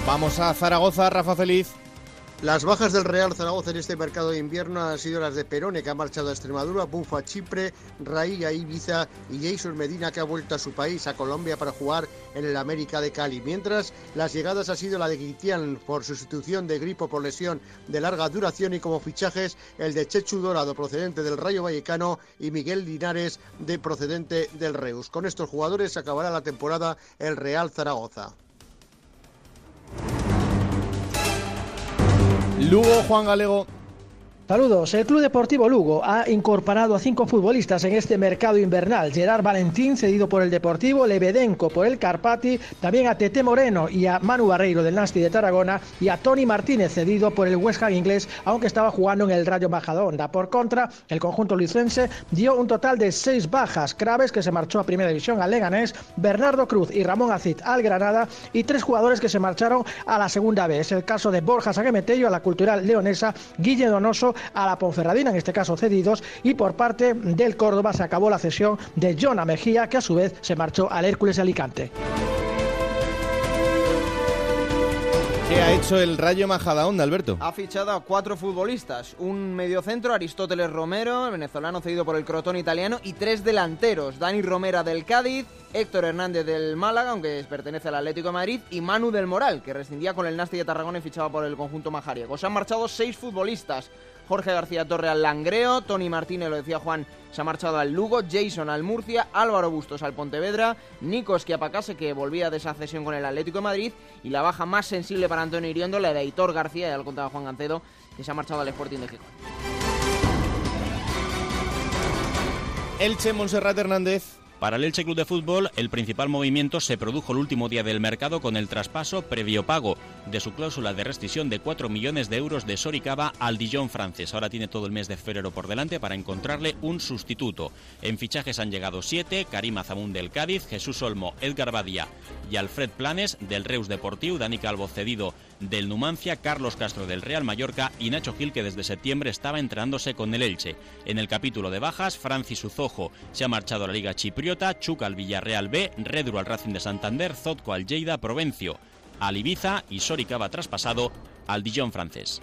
Vamos a Zaragoza, Rafa Feliz. Las bajas del Real Zaragoza en este mercado de invierno han sido las de Perone, que ha marchado a Extremadura, Bufa a Chipre, Raí a Ibiza y Jason Medina, que ha vuelto a su país, a Colombia, para jugar en el América de Cali. Mientras, las llegadas ha sido la de Guitián por sustitución de Gripo por lesión de larga duración y como fichajes el de Chechu Dorado, procedente del Rayo Vallecano, y Miguel Linares, de procedente del Reus. Con estos jugadores acabará la temporada el Real Zaragoza. Lugo, Juan Galego. Saludos. El Club Deportivo Lugo ha incorporado a cinco futbolistas en este mercado invernal. Gerard Valentín, cedido por el Deportivo, Lebedenco por el Carpati, también a Tete Moreno y a Manu Barreiro del Nasti de Tarragona y a Tony Martínez, cedido por el West Ham inglés, aunque estaba jugando en el Rayo Majadahonda. Por contra, el conjunto lucense dio un total de seis bajas. Craves, que se marchó a Primera División al Leganés, Bernardo Cruz y Ramón Acid al Granada y tres jugadores que se marcharon a la Segunda. Es el caso de Borja Sagemetello a la Cultural Leonesa, Guille Donoso a la Ponferradina, en este caso cedidos, y por parte del Córdoba se acabó la cesión de Jonah Mejía, que a su vez se marchó al Hércules Alicante. ¿Qué ha hecho el Rayo Majadahonda, Alberto? Ha fichado a cuatro futbolistas, un mediocentro, Aristóteles Romero, el venezolano cedido por el Crotón italiano, y tres delanteros, Dani Romera del Cádiz, Héctor Hernández del Málaga, aunque pertenece al Atlético de Madrid, y Manu del Moral, que rescindía con el Nasti de Tarragona y fichaba por el conjunto majariego. Se han marchado seis futbolistas, Jorge García Torre al Langreo, Tony Martínez, lo decía Juan, se ha marchado al Lugo, Jason al Murcia, Álvaro Bustos al Pontevedra, Nico Esquiapacase, que volvía de esa cesión con el Atlético de Madrid, y la baja más sensible para Antonio Iriondo, la de Aitor García, ya lo contaba Juan Gancedo, que se ha marchado al Sporting de Gijón. Elche, Monserrat Hernández. Para el Elche Club de Fútbol, el principal movimiento se produjo el último día del mercado con el traspaso previo pago de su cláusula de rescisión de 4 millones de euros de Soricaba al Dijon francés. Ahora tiene todo el mes de febrero por delante para encontrarle un sustituto. En fichajes han llegado siete, Karim Azamun del Cádiz, Jesús Olmo, Edgar Badía y Alfred Planes del Reus Deportivo, Dani Calvo cedido del Numancia, Carlos Castro del Real Mallorca y Nacho Gil que desde septiembre estaba entrenándose con el Elche. En el capítulo de bajas, Francis Uzojo se ha marchado a la Liga Chipriota, Chuca al Villarreal B, Redru al Racing de Santander, Zotco al Lleida, Provencio al Ibiza y Soricaba traspasado al Dijon francés.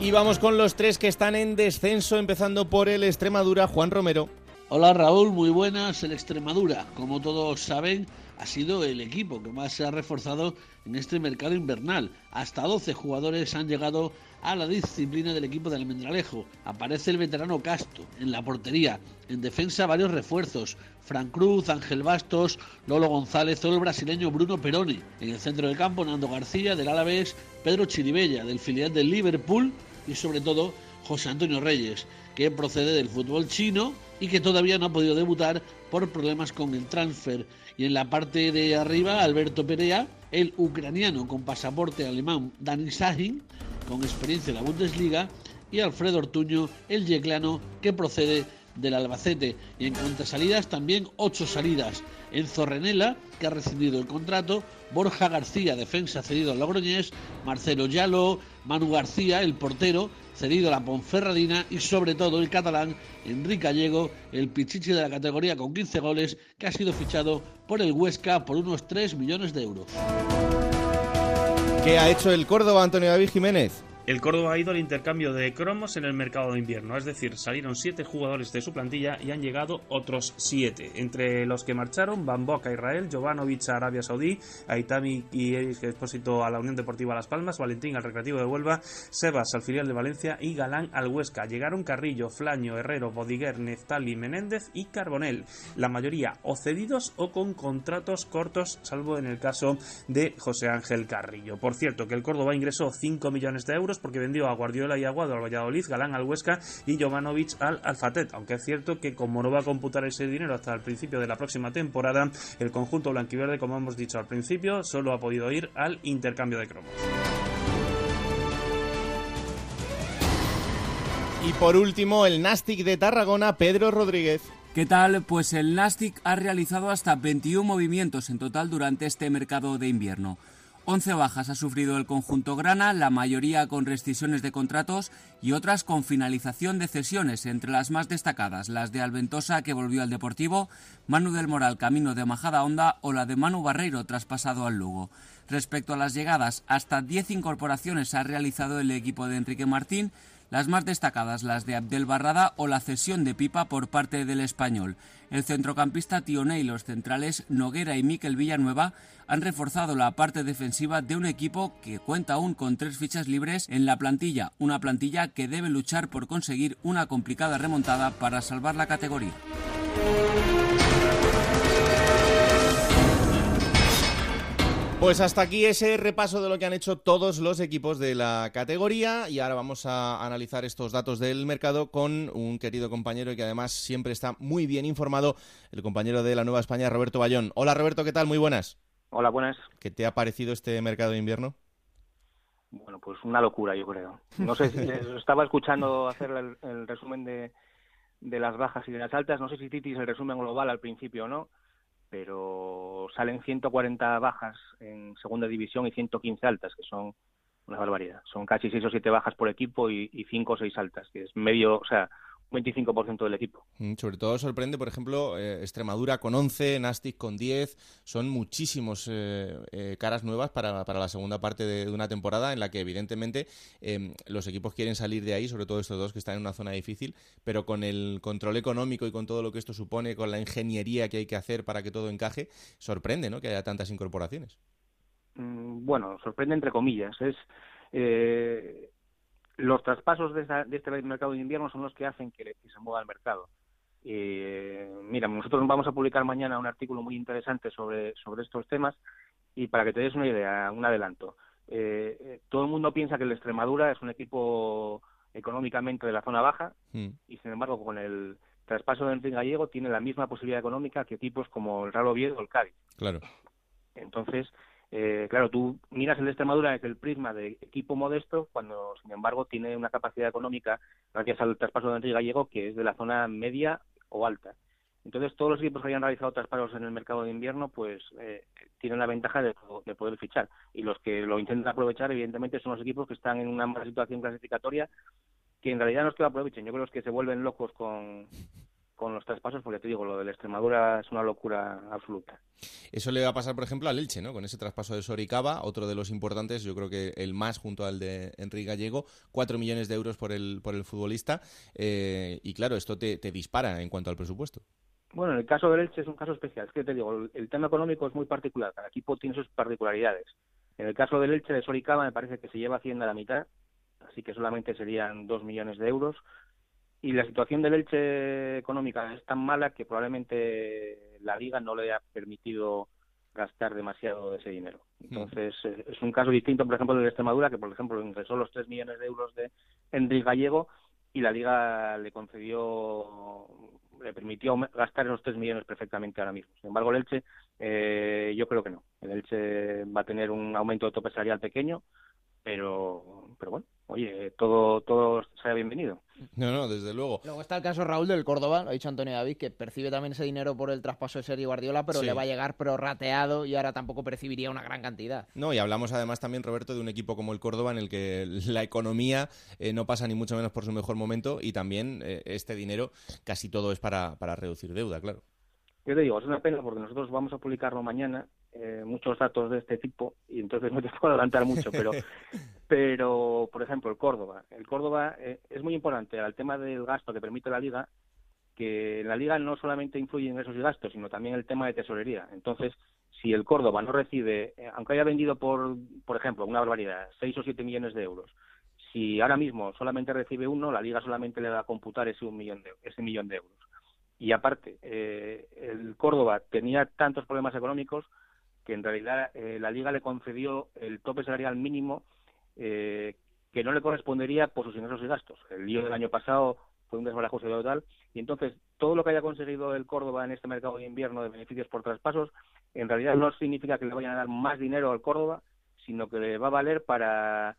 Y vamos con los tres que están en descenso, empezando por el Extremadura, Juan Romero. Hola Raúl, muy buenas. El Extremadura, como todos saben, ha sido el equipo que más se ha reforzado en este mercado invernal. Hasta 12 jugadores han llegado a la disciplina del equipo de Almendralejo. Aparece el veterano Casto en la portería. En defensa varios refuerzos. Fran Cruz, Ángel Bastos, Lolo González o el brasileño Bruno Peroni. En el centro del campo Nando García del Alavés, Pedro Chiribella del filial del Liverpool y sobre todo José Antonio Reyes, que procede del fútbol chino y que todavía no ha podido debutar por problemas con el transfer. Y en la parte de arriba, Alberto Perea, el ucraniano con pasaporte alemán Dani Sahin, con experiencia en la Bundesliga, y Alfredo Ortuño, el yeclano que procede del Albacete. Y en cuanto a salidas, también ocho salidas. En Zorrenela, que ha rescindido el contrato, Borja García, defensa cedido al Logroñés, Marcelo Yalo, Manu García, el portero, cedido a la Ponferradina y sobre todo el catalán Enrique Gallego, el pichichi de la categoría con 15 goles, que ha sido fichado por el Huesca por unos 3 millones de euros. ¿Qué ha hecho el Córdoba, Antonio David Jiménez? El Córdoba ha ido al intercambio de cromos en el mercado de invierno, es decir, salieron siete jugadores de su plantilla y han llegado otros siete, entre los que marcharon Bamboca a Israel, Jovanovic a Arabia Saudí, Aitami y Eric Expósito a la Unión Deportiva Las Palmas, Valentín al Recreativo de Huelva, Sebas al filial de Valencia y Galán al Huesca. Llegaron Carrillo, Flaño, Herrero, Bodiguer, Neftali, Menéndez y Carbonel, la mayoría o cedidos o con contratos cortos, salvo en el caso de José Ángel Carrillo. Por cierto, que el Córdoba ingresó 5 millones de euros porque vendió a Guardiola y Aguado al Valladolid, Galán al Huesca y Jovanovic al Alfatet, aunque es cierto que como no va a computar ese dinero hasta el principio de la próxima temporada, el conjunto blanquiverde, como hemos dicho al principio, solo ha podido ir al intercambio de cromos. Y por último, el Nastic de Tarragona, Pedro Rodríguez. ¿Qué tal? Pues el Nastic ha realizado hasta 21 movimientos en total durante este mercado de invierno. 11 bajas ha sufrido el conjunto grana, la mayoría con rescisiones de contratos y otras con finalización de cesiones, entre las más destacadas las de Alventosa que volvió al Deportivo, Manu del Moral camino de Majada Honda o la de Manu Barreiro traspasado al Lugo. Respecto a las llegadas, hasta 10 incorporaciones ha realizado el equipo de Enrique Martín, las más destacadas las de Abdel Barrada o la cesión de Pipa por parte del español. El centrocampista Tione y los centrales Noguera y Miquel Villanueva han reforzado la parte defensiva de un equipo que cuenta aún con tres fichas libres en la plantilla, una plantilla que debe luchar por conseguir una complicada remontada para salvar la categoría. Pues hasta aquí ese repaso de lo que han hecho todos los equipos de la categoría y ahora vamos a analizar estos datos del mercado con un querido compañero que además siempre está muy bien informado, el compañero de la Nueva España, Roberto Bayón. Hola Roberto, ¿qué tal? Muy buenas. Hola, buenas. ¿Qué te ha parecido este mercado de invierno? Bueno, pues una locura, yo creo. No sé si estaba escuchando hacer el, resumen de, de, las bajas y de las altas. No sé si Titi es el resumen global al principio o no, pero salen 140 bajas en segunda división y 115 altas, que son una barbaridad. Son casi 6 o 7 bajas por equipo y, y 5 o 6 altas, que es medio, o sea, 25% del equipo. Mm, sobre todo sorprende, por ejemplo, eh, Extremadura con 11, Nastic con 10. Son muchísimos eh, eh, caras nuevas para, para, la segunda parte de, una temporada en la que, evidentemente, em, los equipos quieren salir de ahí, sobre todo estos dos que están en una zona difícil, pero con el control económico y con todo lo que esto supone, con la ingeniería que hay que hacer para que todo encaje, sorprende ¿no? que haya tantas incorporaciones. Mm, bueno, sorprende entre comillas. Es los traspasos de, este mercado de invierno son los que hacen que, se mueva el mercado. Eh, mira, nosotros vamos a publicar mañana un artículo muy interesante sobre, sobre estos temas y para que te des una idea, un adelanto. Eh, eh, todo el mundo piensa que el Extremadura es un equipo económicamente de la zona baja mm. y sin embargo con el traspaso de Enrique Gallego tiene la misma posibilidad económica que equipos como el Real Oviedo o el Cádiz. Claro. Entonces, eh, claro, tú miras el de Extremadura desde el prisma de equipo modesto, cuando sin embargo tiene una capacidad económica, gracias al traspaso de Enrique Gallego, que es de la zona media o alta. Entonces, todos los equipos que hayan realizado traspasos en el mercado de invierno, pues eh, tienen la ventaja de, poder fichar. Y los que lo intentan aprovechar, evidentemente, son los equipos que están en una situación clasificatoria, que en realidad no es que lo aprovechen, yo creo que se vuelven locos con, con los traspasos, porque te digo, lo de la Extremadura es una locura absoluta. Eso le va a pasar, por ejemplo, al Elche, ¿no? Con ese traspaso de Soricaba, otro de los importantes, yo creo que el más junto al de Enrique Gallego, cuatro millones de euros por el, por el futbolista, eh, y claro, esto te, dispara en cuanto al presupuesto. Bueno, en el caso del Elche es un caso especial, es que te digo, el, tema económico es muy particular, cada equipo tiene sus particularidades. En el caso del Elche de Soricaba me parece que se lleva Hacienda a la mitad, así que solamente serían dos millones de euros y la situación del Elche económica es tan mala que probablemente la liga no le ha permitido gastar demasiado de ese dinero. Hmm. Entonces, eh, es un caso distinto, por ejemplo, del Extremadura, que por ejemplo ingresó los 3 millones de euros de Enrique Gallego y la liga le concedió le permitió gastar esos 3 millones perfectamente ahora mismo. Sin embargo, el Elche, eh, yo creo que no. El Elche va a tener un aumento de tope salarial pequeño, pero, pero bueno, oye, todo, todo sea bienvenido. No, no, desde luego. Luego está el caso Raúl del Córdoba, lo ha dicho Antonio David, que percibe también ese dinero por el traspaso de Sergio Guardiola, pero Sí. le va a llegar prorrateado y ahora tampoco percibiría una gran cantidad. No, y hablamos además también, Roberto, de un equipo como el Córdoba en el que la economía eh, no pasa ni mucho menos por su mejor momento y también eh, este dinero casi todo es para, para reducir deuda, claro. Yo te digo, es una pena porque nosotros vamos a publicarlo mañana, eh, muchos datos de este tipo, y entonces no te puedo adelantar mucho, pero, pero por ejemplo, el Córdoba. El Córdoba eh, es muy importante al tema del gasto que permite la Liga, que la Liga no solamente influye en y gastos, sino también el tema de tesorería. Entonces, si el Córdoba no recibe, eh, aunque haya vendido por, por ejemplo, una barbaridad, 6 o 7 millones de euros, si ahora mismo solamente recibe uno, la Liga solamente le va a computar ese, un millón de, ese millón de euros. Y aparte, eh, el Córdoba tenía tantos problemas económicos que en realidad eh, la Liga le concedió el tope salarial mínimo eh, que no le correspondería por sus ingresos y gastos. El lío del año pasado fue un desbarajuste total y entonces todo lo que haya conseguido el Córdoba en este mercado de invierno de beneficios por traspasos en realidad no significa que le vayan a dar más dinero al Córdoba, sino que le va a valer para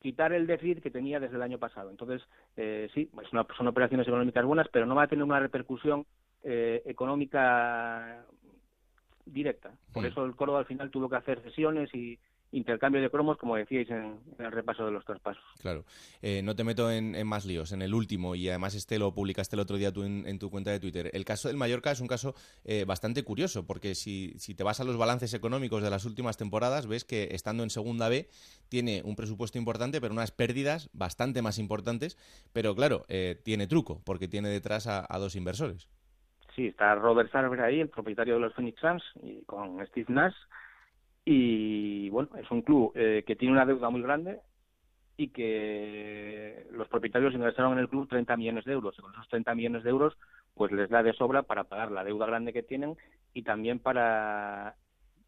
quitar el déficit que tenía desde el año pasado. Entonces, eh, sí, es una- son operaciones económicas buenas, pero no va a tener una repercusión eh, económica directa. Por Mm. eso el Córdoba al final tuvo que hacer sesiones y intercambio de cromos, como decíais en, en el repaso de los traspasos. Claro. Eh, no te meto en, en más líos, en el último, y además este lo publicaste el otro día tú en, en tu cuenta de Twitter. El caso del Mallorca es un caso eh, bastante curioso, porque si, si te vas a los balances económicos de las últimas temporadas, ves que estando en Segunda B tiene un presupuesto importante, pero unas pérdidas bastante más importantes. Pero claro, eh, tiene truco, porque tiene detrás a, a dos inversores. Sí, está Robert Sarver ahí, el propietario de los Phoenix Suns, y con Steve Nash. Y bueno, es un club eh, que tiene una deuda muy grande y que los propietarios ingresaron en el club 30 millones de euros. Y con esos 30 millones de euros, pues les da de sobra para pagar la deuda grande que tienen y también para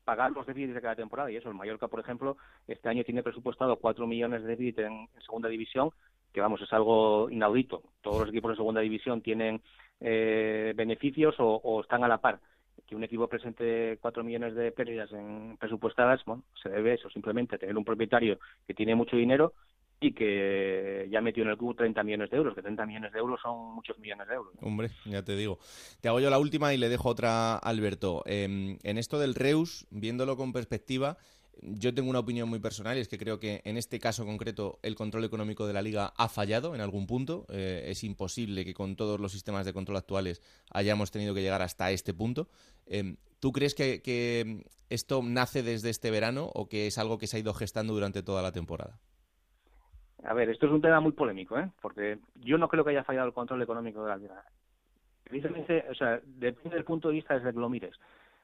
pagar los déficits de cada temporada. Y eso, el Mallorca, por ejemplo, este año tiene presupuestado 4 millones de déficit en, en segunda división, que vamos, es algo inaudito. Todos los equipos de segunda división tienen eh, beneficios o, están a la par. Que un equipo presente 4 millones de pérdidas en presupuestadas, bueno, se debe eso, simplemente tener un propietario que tiene mucho dinero y que ya metió en el club 30 millones de euros, que 30 millones de euros son muchos millones de euros. Hombre, ya te digo. Te hago yo la última y le dejo otra a Alberto. Eh, en esto del Reus, viéndolo con perspectiva, yo tengo una opinión muy personal y es que creo que en este caso concreto el control económico de la liga ha fallado en algún punto. Eh, es imposible que con todos los sistemas de control actuales hayamos tenido que llegar hasta este punto. Eh, ¿Tú crees que, que esto nace desde este verano o que es algo que se ha ido gestando durante toda la temporada? A ver, esto es un tema muy polémico, ¿eh? Porque yo no creo que haya fallado el control económico de la liga. Precisamente, o sea, depende del punto de vista desde que lo mires.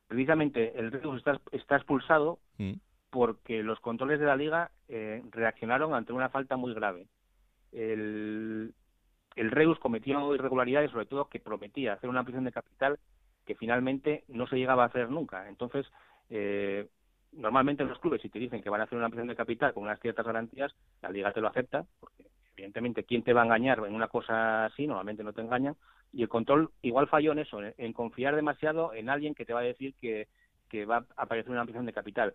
Precisamente el Reus está, está expulsado Mm. Porque los controles de la liga eh, reaccionaron ante una falta muy grave. El, Reus cometió irregularidades, sobre todo que prometía hacer una ampliación de capital que finalmente no se llegaba a hacer nunca. Entonces, eh, normalmente los clubes, si te dicen que van a hacer una ampliación de capital con unas ciertas garantías, la liga te lo acepta, porque evidentemente, ¿quién te va a engañar en una cosa así? Normalmente no te engañan. Y el control igual falló en eso, en, en confiar demasiado en alguien que te va a decir que, que va a aparecer una ampliación de capital.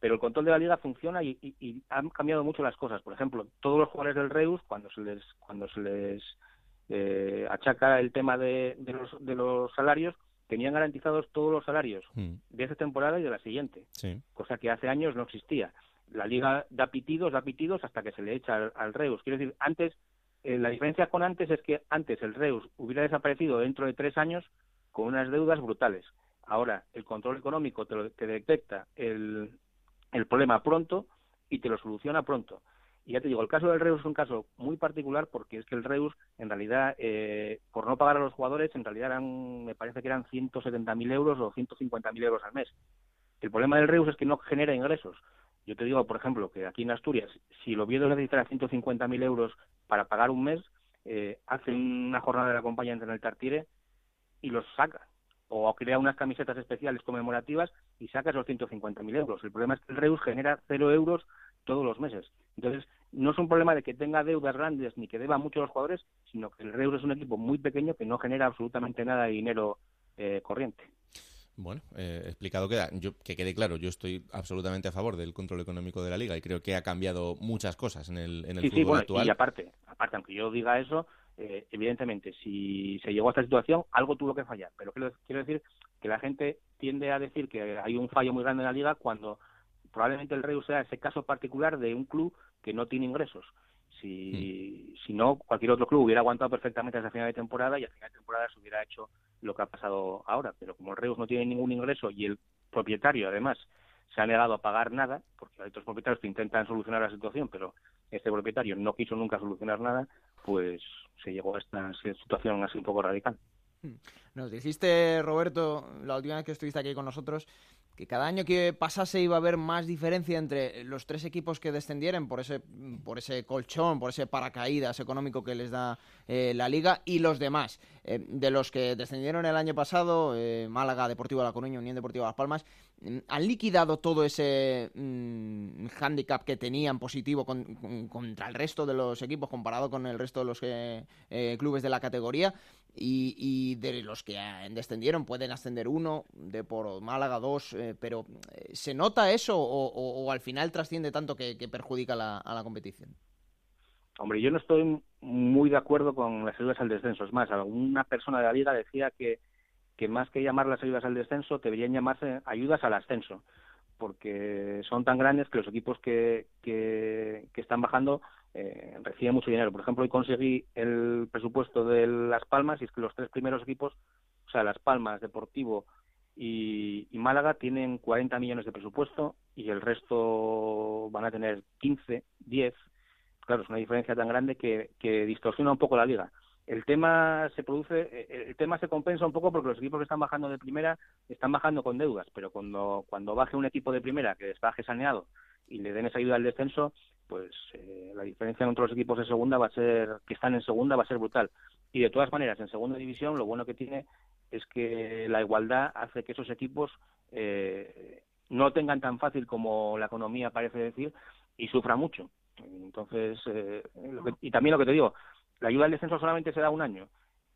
Pero el control de la liga funciona y, y- y han cambiado mucho las cosas. Por ejemplo, todos los jugadores del Reus, cuando se les, cuando se les eh, achaca el tema de, de los, de los salarios, tenían garantizados todos los salarios de esta temporada y de la siguiente Sí. cosa que hace años no existía. La liga da pitidos, da pitidos hasta que se le echa al, al Reus. Quiero decir, antes, eh, la diferencia con antes es que antes el Reus hubiera desaparecido dentro de tres años con unas deudas brutales. Ahora, el control económico te, lo- te detecta el, el problema pronto y te lo soluciona pronto. Y ya te digo, el caso del Reus es un caso muy particular porque es que el Reus, en realidad, eh, por no pagar a los jugadores, en realidad eran, me parece que eran 170.000 euros o 150.000 euros al mes. El problema del Reus es que no genera ingresos. Yo te digo, por ejemplo, que aquí en Asturias, si el Oviedo necesitara 150.000 euros para pagar un mes, eh, hace una jornada de la compañía en el Tartire y los saca. O crea unas camisetas especiales conmemorativas y saca esos 150.000 euros. El problema es que el Reus genera cero euros todos los meses. Entonces, no es un problema de que tenga deudas grandes ni que deba mucho a los jugadores, sino que el Reus es un equipo muy pequeño que no genera absolutamente nada de dinero eh, corriente. Bueno, eh, explicado queda. Yo, que quede claro, yo estoy absolutamente a favor del control económico de la liga y creo que ha cambiado muchas cosas en el, en el sí, fútbol sí, bueno, actual. Y aparte, aparte, aunque yo diga eso, eh, evidentemente, si se llegó a esta situación, algo tuvo que fallar. Pero quiero, quiero decir que la gente tiende a decir que hay un fallo muy grande en la liga cuando probablemente el Reus sea ese caso particular de un club que no tiene ingresos. Si, si no, cualquier otro club hubiera aguantado perfectamente hasta final de temporada y al final de temporada se hubiera hecho lo que ha pasado ahora. Pero como el Reus no tiene ningún ingreso y el propietario, además, se ha negado a pagar nada, porque hay otros propietarios que intentan solucionar la situación, pero este propietario no quiso nunca solucionar nada, pues se llegó a esta situación así un poco radical. Nos dijiste, Roberto, la última vez que estuviste aquí con nosotros, que cada año que pasase iba a haber más diferencia entre los tres equipos que descendieran por ese, por ese colchón, por ese paracaídas económico que les da eh, la liga y los demás. Eh, de los que descendieron el año pasado, eh, Málaga, Deportivo La Coruña, Unión Deportiva Las Palmas, mm, ¿han liquidado todo ese mm, hándicap que tenían positivo con- con- contra el resto de los equipos comparado con el resto de los eh, clubes de la categoría? Y, y de los que descendieron pueden ascender uno, de por Málaga dos, eh, pero eh, ¿se nota eso o, al final trasciende tanto que, perjudica la- a la competición? Hombre, yo no estoy muy de acuerdo con las ayudas al descenso. Es más, alguna persona de la liga decía que, más que llamar las ayudas al descenso, deberían llamarse ayudas al ascenso, porque son tan grandes que los equipos que, que están bajando eh, reciben mucho dinero. Por ejemplo, hoy conseguí el presupuesto de Las Palmas y es que los tres primeros equipos, o sea, Las Palmas, Deportivo y, y Málaga, tienen 40 millones de presupuesto y el resto van a tener 15, 10 claro, es una diferencia tan grande que, que distorsiona un poco la liga. El tema se produce, eh, el tema se compensa un poco porque los equipos que están bajando de primera están bajando con deudas, pero cuando, cuando baje un equipo de primera que baje saneado y le den esa ayuda al descenso, pues eh, la diferencia entre los equipos de segunda va a ser, que están en segunda va a ser brutal. Y de todas maneras, en segunda división lo bueno que tiene es que la igualdad hace que esos equipos eh, no tengan tan fácil como la economía parece decir y sufra mucho. Entonces, eh, lo que- y también lo que te digo, la ayuda al descenso solamente se da un año.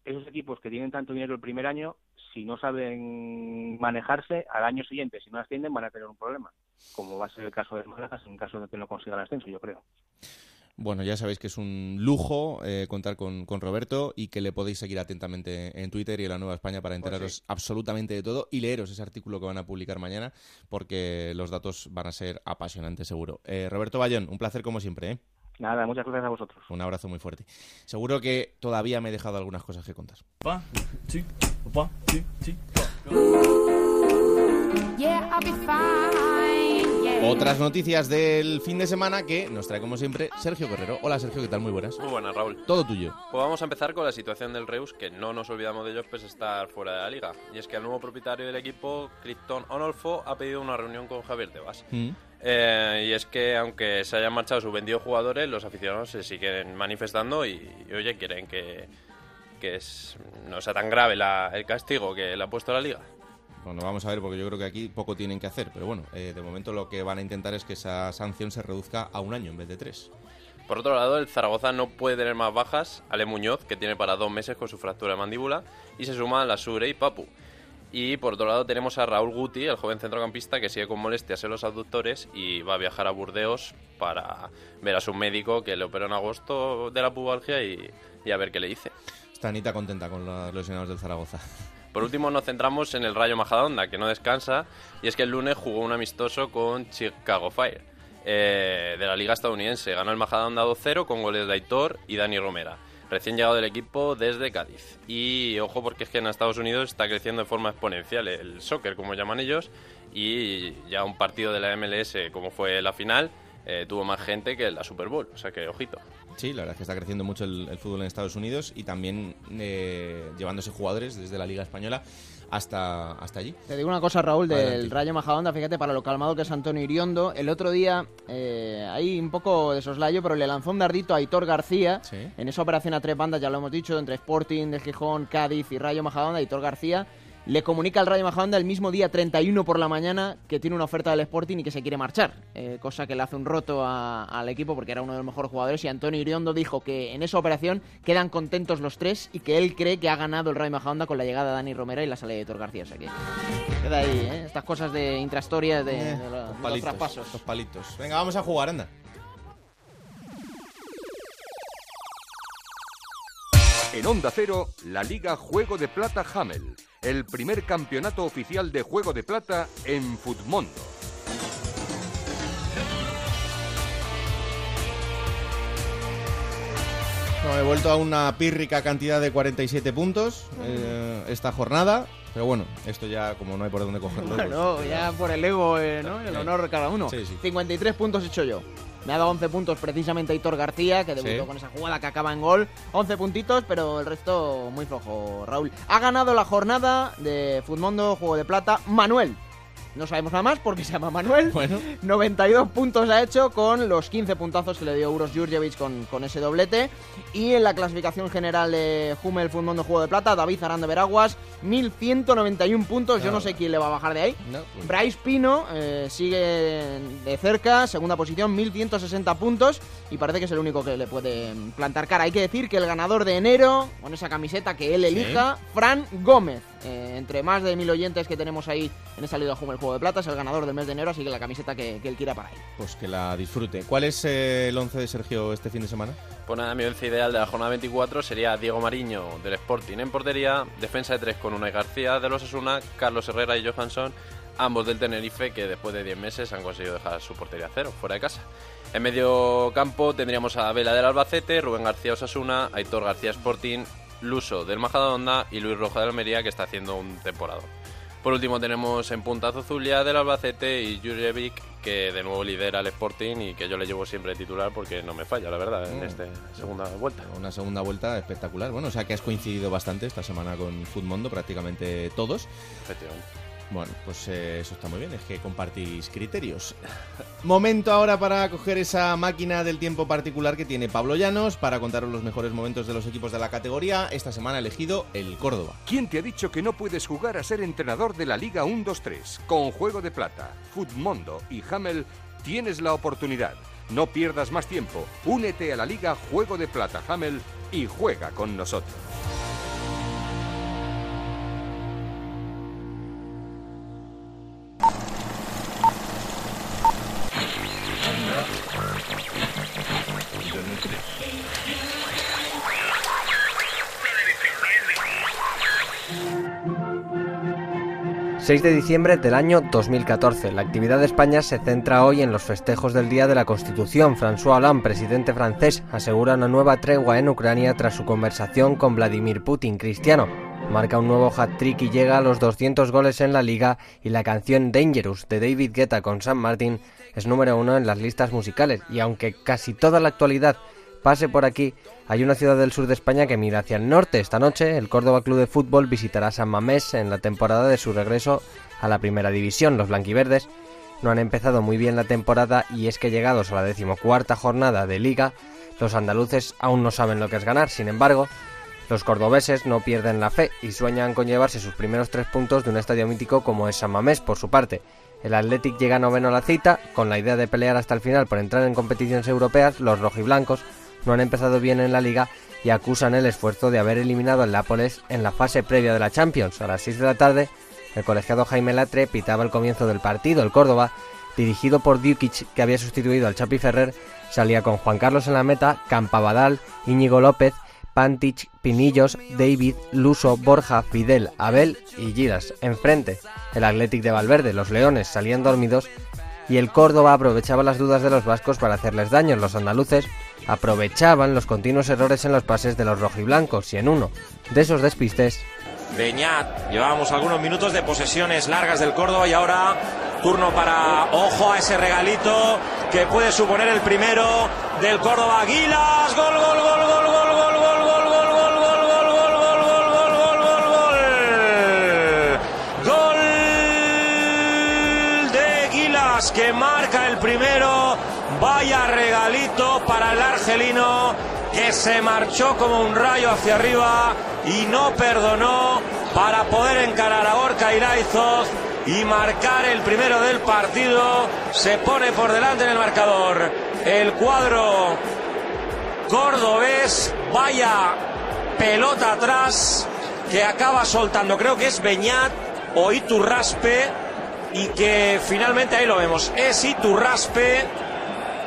Esos equipos que tienen tanto dinero el primer año, si no saben manejarse, al año siguiente, si no ascienden, van a tener un problema, como va a ser el caso de Málaga en caso de que no consiga el ascenso, yo creo. Bueno, ya sabéis que es un lujo eh, contar con, con Roberto y que le podéis seguir atentamente en Twitter y en la Nueva España para enteraros absolutamente de todo y leeros ese artículo que van a publicar mañana porque los datos van a ser apasionantes seguro. Eh, Roberto Bayón, un placer como siempre. ¿eh? Nada, muchas gracias a vosotros. Un abrazo muy fuerte. Seguro que todavía me he dejado algunas cosas que contar. Yeah, I'll be fine. Otras noticias del fin de semana que nos trae como siempre Sergio Guerrero. Hola Sergio, ¿qué tal? Muy buenas. Muy buenas, Raúl. Todo tuyo. Pues vamos a empezar con la situación del Reus, que no nos olvidamos de ellos, pues estar fuera de la liga. Y es que el nuevo propietario del equipo, Krypton Onolfo, ha pedido una reunión con Javier Tebas. Mm. Eh, y es que aunque se hayan marchado sus vendidos jugadores, los aficionados se siguen manifestando y, y, oye, quieren que, que es- no sea tan grave la- el castigo que le ha puesto la liga. Bueno, vamos a ver, porque yo creo que aquí poco tienen que hacer, pero bueno, eh, de momento lo que van a intentar es que esa sanción se reduzca a un año en vez de tres. Por otro lado, el Zaragoza no puede tener más bajas. Ale Muñoz, que tiene para dos meses con su fractura de mandíbula, y se suman la Sure y Papu. Y por otro lado tenemos a Raúl Guti, el joven centrocampista que sigue con molestias en los abductores y va a viajar a Burdeos para ver a su médico que le operó en agosto de la pubalgia y, y a ver qué le dice. Está Anita contenta con los lesionados del Zaragoza. Por último nos centramos en el Rayo Majadahonda, que no descansa, y es que el lunes jugó un amistoso con Chicago Fire, eh, de la liga estadounidense. Ganó el Majadahonda 2-0 con goles de Aitor y Dani Romera, recién llegado del equipo desde Cádiz. Y ojo porque es que en Estados Unidos está creciendo de forma exponencial el soccer, como llaman ellos, y ya un partido de la MLS como fue la final, eh, tuvo más gente que la Super Bowl, o sea que ojito. Sí, la verdad es que está creciendo mucho el, el fútbol en Estados Unidos y también eh, llevándose jugadores desde la Liga Española hasta, hasta allí. Te digo una cosa, Raúl, del Adelante. Rayo Majadahonda, fíjate, para lo calmado que es Antonio Iriondo, el otro día, eh, hay un poco de soslayo, pero le lanzó un dardito a Aitor García, en esa operación a tres bandas, ya lo hemos dicho, entre Sporting, del Gijón, Cádiz y Rayo Majadahonda, Aitor García, le comunica al Rayo Majadahonda el mismo día 31 por la mañana que tiene una oferta del Sporting y que se quiere marchar, eh, cosa que le hace un roto a- al equipo porque era uno de los mejores jugadores y Antonio Iriondo dijo que en esa operación quedan contentos los tres y que él cree que ha ganado el Rayo Majadahonda con la llegada de Dani Romera y la salida de Héctor García. O sea que queda ahí, ¿eh? estas cosas de intrahistoria de, de lo- de los Palitos, traspasos. los palitos. Venga, vamos a jugar, anda. En Onda Cero, la Liga Juego de Plata Hamel, el primer campeonato oficial de Juego de Plata en Futmundo. No, he vuelto a una pírrica cantidad de 47 puntos eh, esta jornada. Pero bueno, esto ya como no hay por dónde cogerlo. pues, Bueno, ya por el ego, eh, ¿no? El honor de cada uno. Sí, sí. 53 puntos he hecho yo. Me ha dado 11 puntos precisamente Aitor García, que debutó Sí. con esa jugada que acaba en gol. 11 puntitos, pero el resto muy flojo, Raúl. Ha ganado la jornada de Futmundo, Juego de Plata, Manuel. No sabemos nada más porque se llama Manuel. Bueno. 92 puntos ha hecho con los 15 puntazos que le dio Uros Jurjevic con, con ese doblete. Y en la clasificación general de Hummel Futmundo Juego de Plata, David Aranda Veraguas, 1191 puntos. Yo no sé quién le va a bajar de ahí. No, pues- Bryce Pino eh, sigue de cerca, segunda posición, 1160 puntos. Y parece que es el único que le puede plantar cara. Hay que decir que el ganador de enero, con esa camiseta que él Sí. elija, Fran Gómez. Eh, entre más de mil oyentes que tenemos ahí en esa Liga Hummel Juego de Plata, es el ganador del mes de enero, así que la camiseta que, que él quiera para él. Pues que la disfrute. ¿Cuál es eh, el 11 de Sergio este fin de semana? Pues nada, mi once ideal de la jornada 24 sería Diego Mariño del Sporting en portería, defensa de tres con Unai García de los Asuna, Carlos Herrera y Johansson, ambos del Tenerife que después de 10 meses han conseguido dejar su portería a cero, fuera de casa. En medio campo tendríamos a Vela del Albacete, Rubén García Osasuna, Aitor García Sporting, Luso del Majadahonda y Luis Rojo de Almería que está haciendo un temporada. Por último tenemos en puntazo Zulia del Albacete y Jurjevic que de nuevo lidera el Sporting y que yo le llevo siempre titular porque no me falla, la verdad, en Mm. esta segunda vuelta. Una segunda vuelta espectacular. Bueno, o sea que has coincidido bastante esta semana con Futmundo, prácticamente todos. Efectivamente. Bueno, pues eh, eso está muy bien, es que compartís criterios. Momento ahora para coger esa máquina del tiempo particular que tiene Pablo Llanos para contaros los mejores momentos de los equipos de la categoría. Esta semana ha elegido el Córdoba. ¿Quién te ha dicho que no puedes jugar a ser entrenador de la Liga 1-2-3? Con Juego de Plata, Futmundo y Hamel tienes la oportunidad. No pierdas más tiempo. Únete a la Liga Juego de Plata Hamel y juega con nosotros. 6 de diciembre del año 2014. La actividad de España se centra hoy en los festejos del Día de la Constitución. François Hollande, presidente francés, asegura una nueva tregua en Ucrania tras su conversación con Vladimir Putin. Cristiano marca un nuevo hat-trick y llega a los 200 goles en la liga y la canción Dangerous de David Guetta con Sam Martin es número uno en las listas musicales. Y aunque casi toda la actualidad pase por aquí, hay una ciudad del sur de España que mira hacia el norte. Esta noche, el Córdoba Club de Fútbol visitará San Mamés en la temporada de su regreso a la primera división. Los blanquiverdes no han empezado muy bien la temporada y es que llegados a la decimocuarta jornada de liga, los andaluces aún no saben lo que es ganar. Sin embargo, los cordobeses no pierden la fe y sueñan con llevarse sus primeros tres puntos de un estadio mítico como es San Mamés por su parte. El Athletic llega noveno a la cita, con la idea de pelear hasta el final por entrar en competiciones europeas, los rojiblancos no han empezado bien en la liga y acusan el esfuerzo de haber eliminado al Nápoles en la fase previa de la Champions. A las 6 de la tarde, el colegiado Jaime Latre pitaba el comienzo del partido. El Córdoba, dirigido por Dukic, que había sustituido al Chapi Ferrer, salía con Juan Carlos en la meta, Campabadal, Íñigo López, Pantich, Pinillos, David, Luso, Borja, Fidel, Abel y Giras. Enfrente, el Athletic de Valverde, los Leones salían dormidos y el Córdoba aprovechaba las dudas de los vascos para hacerles daño. Los andaluces aprovechaban los continuos errores en los pases de los rojiblancos y en uno de esos despistes. Beñat, llevábamos algunos minutos de posesiones largas del Córdoba y ahora turno para ojo a ese regalito que puede suponer el primero del Córdoba Aguilas. Gol, gol, gol, gol, gol, gol, gol. Primero. Vaya regalito para el argelino que se marchó como un rayo hacia arriba y no perdonó para poder encarar a Orca Iraizoz y marcar el primero del partido. Se pone por delante en el marcador el cuadro cordobés. Vaya pelota atrás que acaba soltando, creo que es Beñat o Iturraspe y que finalmente ahí lo vemos, es Iturraspe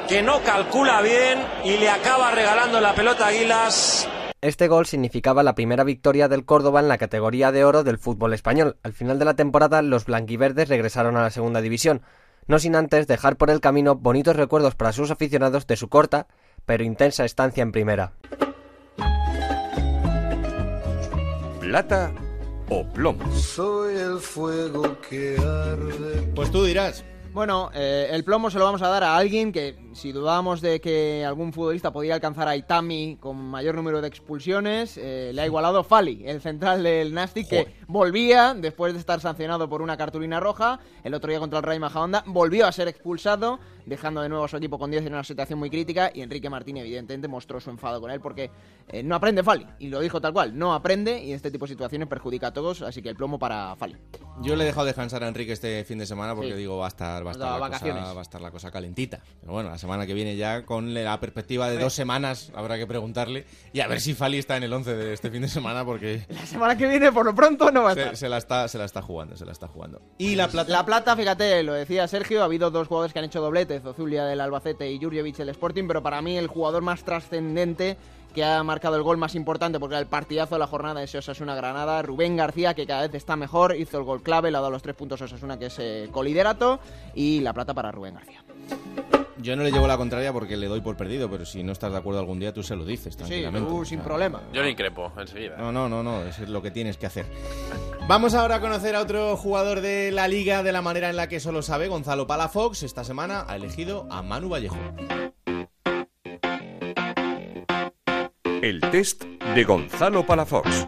que no calcula bien y le acaba regalando la pelota a Aguilas. Este gol significaba la primera victoria del Córdoba en la categoría de oro del fútbol español. Al final de la temporada, los blanquiverdes regresaron a la segunda división, no sin antes dejar por el camino bonitos recuerdos para sus aficionados de su corta pero intensa estancia en primera. Plata o plomo. Soy el fuego que arde. Pues tú dirás. Bueno, eh, el plomo se lo vamos a dar a alguien que, si dudábamos de que algún futbolista podía alcanzar a Itami con mayor número de expulsiones, eh, le ha igualado Fali, el central del Nastic, que volvía, después de estar sancionado por una cartulina roja, el otro día contra el Rayo Majadahonda, volvió a ser expulsado, dejando de nuevo a su equipo con 10 en una situación muy crítica, y Enrique Martín evidentemente mostró su enfado con él porque eh, no aprende Fali, y lo dijo tal cual, no aprende, y este tipo de situaciones perjudica a todos, así que el plomo para Fali. Yo le he dejado descansar a Enrique este fin de semana porque Sí. digo, va a estar, va a estar, la vacaciones. cosa, va a estar la cosa calentita. Pero bueno, la semana que viene ya, con la perspectiva de dos semanas, habrá que preguntarle y a ver si Fali está en el 11 de este fin de semana porque La semana que viene, por lo pronto, no va a estar. se, se la está, se la está jugando, se la está jugando. Y la plata. La plata, fíjate, lo decía Sergio, ha habido dos jugadores que han hecho doblete, Zozulia del Albacete y Jurjevic del Sporting, pero para mí el jugador más trascendente que ha marcado el gol más importante porque era el partidazo de la jornada de Osasuna Granada, Rubén García, que cada vez está mejor, hizo el gol clave, le ha dado los tres puntos a Osasuna, que es eh, coliderato, y la plata para Rubén García. Yo no le llevo la contraria porque le doy por perdido, pero si no estás de acuerdo algún día, tú se lo dices tranquilamente. tú sin problema. Yo le increpo enseguida. No, no, no, no, eso es lo que tienes que hacer. Vamos ahora a conocer a otro jugador de la liga de la manera en la que solo sabe, Gonzalo Palafox. Esta semana ha elegido a Manu Vallejo. El test de Gonzalo Palafox.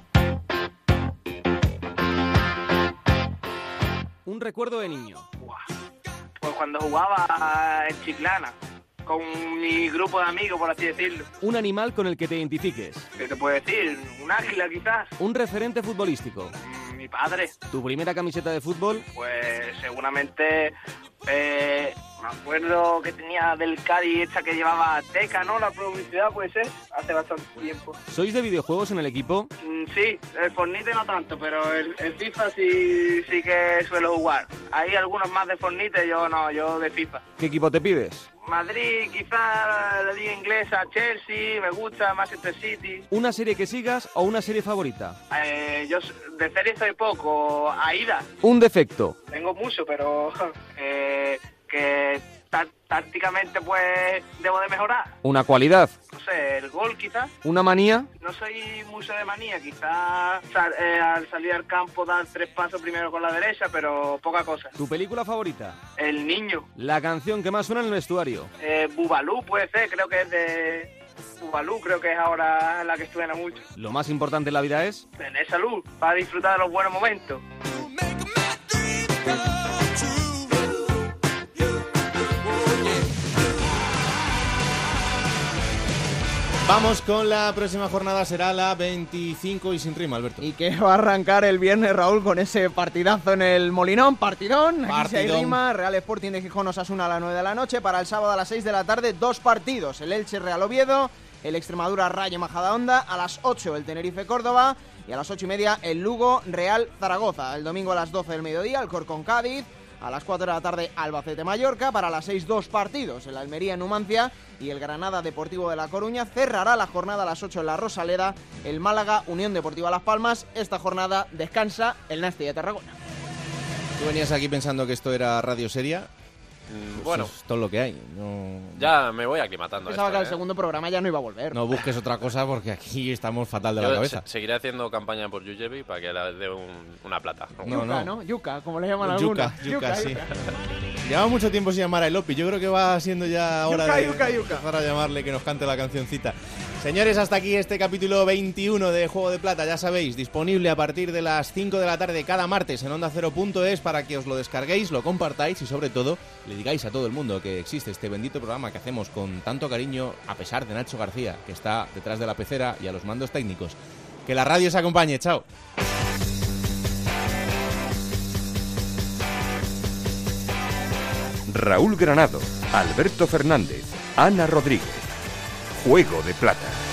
Un recuerdo de niño. Pues cuando jugaba en Chiclana, con mi grupo de amigos, por así decirlo. Un animal con el que te identifiques. ¿Qué te puedo decir? Un águila quizás. Un referente futbolístico. Mi padre. Tu primera camiseta de fútbol. Pues seguramente eh, me acuerdo que tenía del Cádiz esta que llevaba Teca, ¿no? La publicidad puede ser, hace bastante tiempo. ¿Sois de videojuegos en el equipo? Mm, sí, el Fornite no tanto, pero el, el FIFA sí, sí que suelo jugar. Hay algunos más de Fornite, yo no, yo de FIFA. ¿Qué equipo te pides? Madrid, quizá la liga inglesa, Chelsea, me gusta, Manchester City. ¿Una serie que sigas o una serie favorita? Eh, yo de serie soy poco, Aida. Un defecto. Tengo mucho, pero eh, que tá- tácticamente pues debo de mejorar. Una cualidad. No sé, el gol quizás. Una manía. No soy mucho de manía, quizás sal- eh, al salir al campo dar tres pasos primero con la derecha, pero poca cosa. ¿Tu película favorita? El niño, La canción que más suena en el vestuario. eh, Bubalú puede ser, creo que es de Bubalú, creo que es ahora la que suena mucho. Lo más importante en la vida es... Tener salud para disfrutar de los buenos momentos. Vamos con la próxima jornada, será la 25 y sin rima, Alberto. Y que va a arrancar el viernes, Raúl, con ese partidazo en el Molinón. Partidón. Aquí Partidón. rima. Real Sporting de Gijón Osasuna a las 9 de la noche. Para el sábado a las 6 de la tarde, dos partidos. El Elche Real Oviedo, el Extremadura Rayo Majadahonda. A las 8 el Tenerife Córdoba. Y a las 8 y media el Lugo Real Zaragoza. El domingo a las 12 del mediodía el Corcón Cádiz. A las 4 de la tarde Albacete Mallorca. Para las 6 dos partidos. El Almería Numancia y el Granada Deportivo de La Coruña. Cerrará la jornada a las 8 en la Rosaleda. El Málaga Unión Deportiva Las Palmas. Esta jornada descansa el Nasti de Tarragona. Tú venías aquí pensando que esto era radio seria. Mm, bueno. es todo lo que hay. No, Ya me voy aclimatando. Pensaba esto, que al ¿eh? segundo programa ya no iba a volver. no busques otra cosa porque aquí estamos fatal de la cabeza. se- seguiré haciendo campaña por Yujevi para que le dé un- una plata. No, Yuca, no. ¿no? Yuca, como le llaman Yuca, algunos. yuca, sí. Lleva mucho tiempo sin llamar a Elopi. Yo creo que va siendo ya hora Yuca, de yuca, yuca. empezar a llamarle que nos cante la cancioncita. Señores, hasta aquí este capítulo 21 de Juego de Plata, ya sabéis, disponible a partir de las 5 de la tarde cada martes en onda 0.es para que os lo descarguéis, lo compartáis y sobre todo le digáis a todo el mundo que existe este bendito programa que hacemos con tanto cariño a pesar de Nacho García, que está detrás de la pecera y a los mandos técnicos. Que la radio os acompañe, chao. Raúl Granado, Alberto Fernández, Ana Rodríguez. Juego de Plata.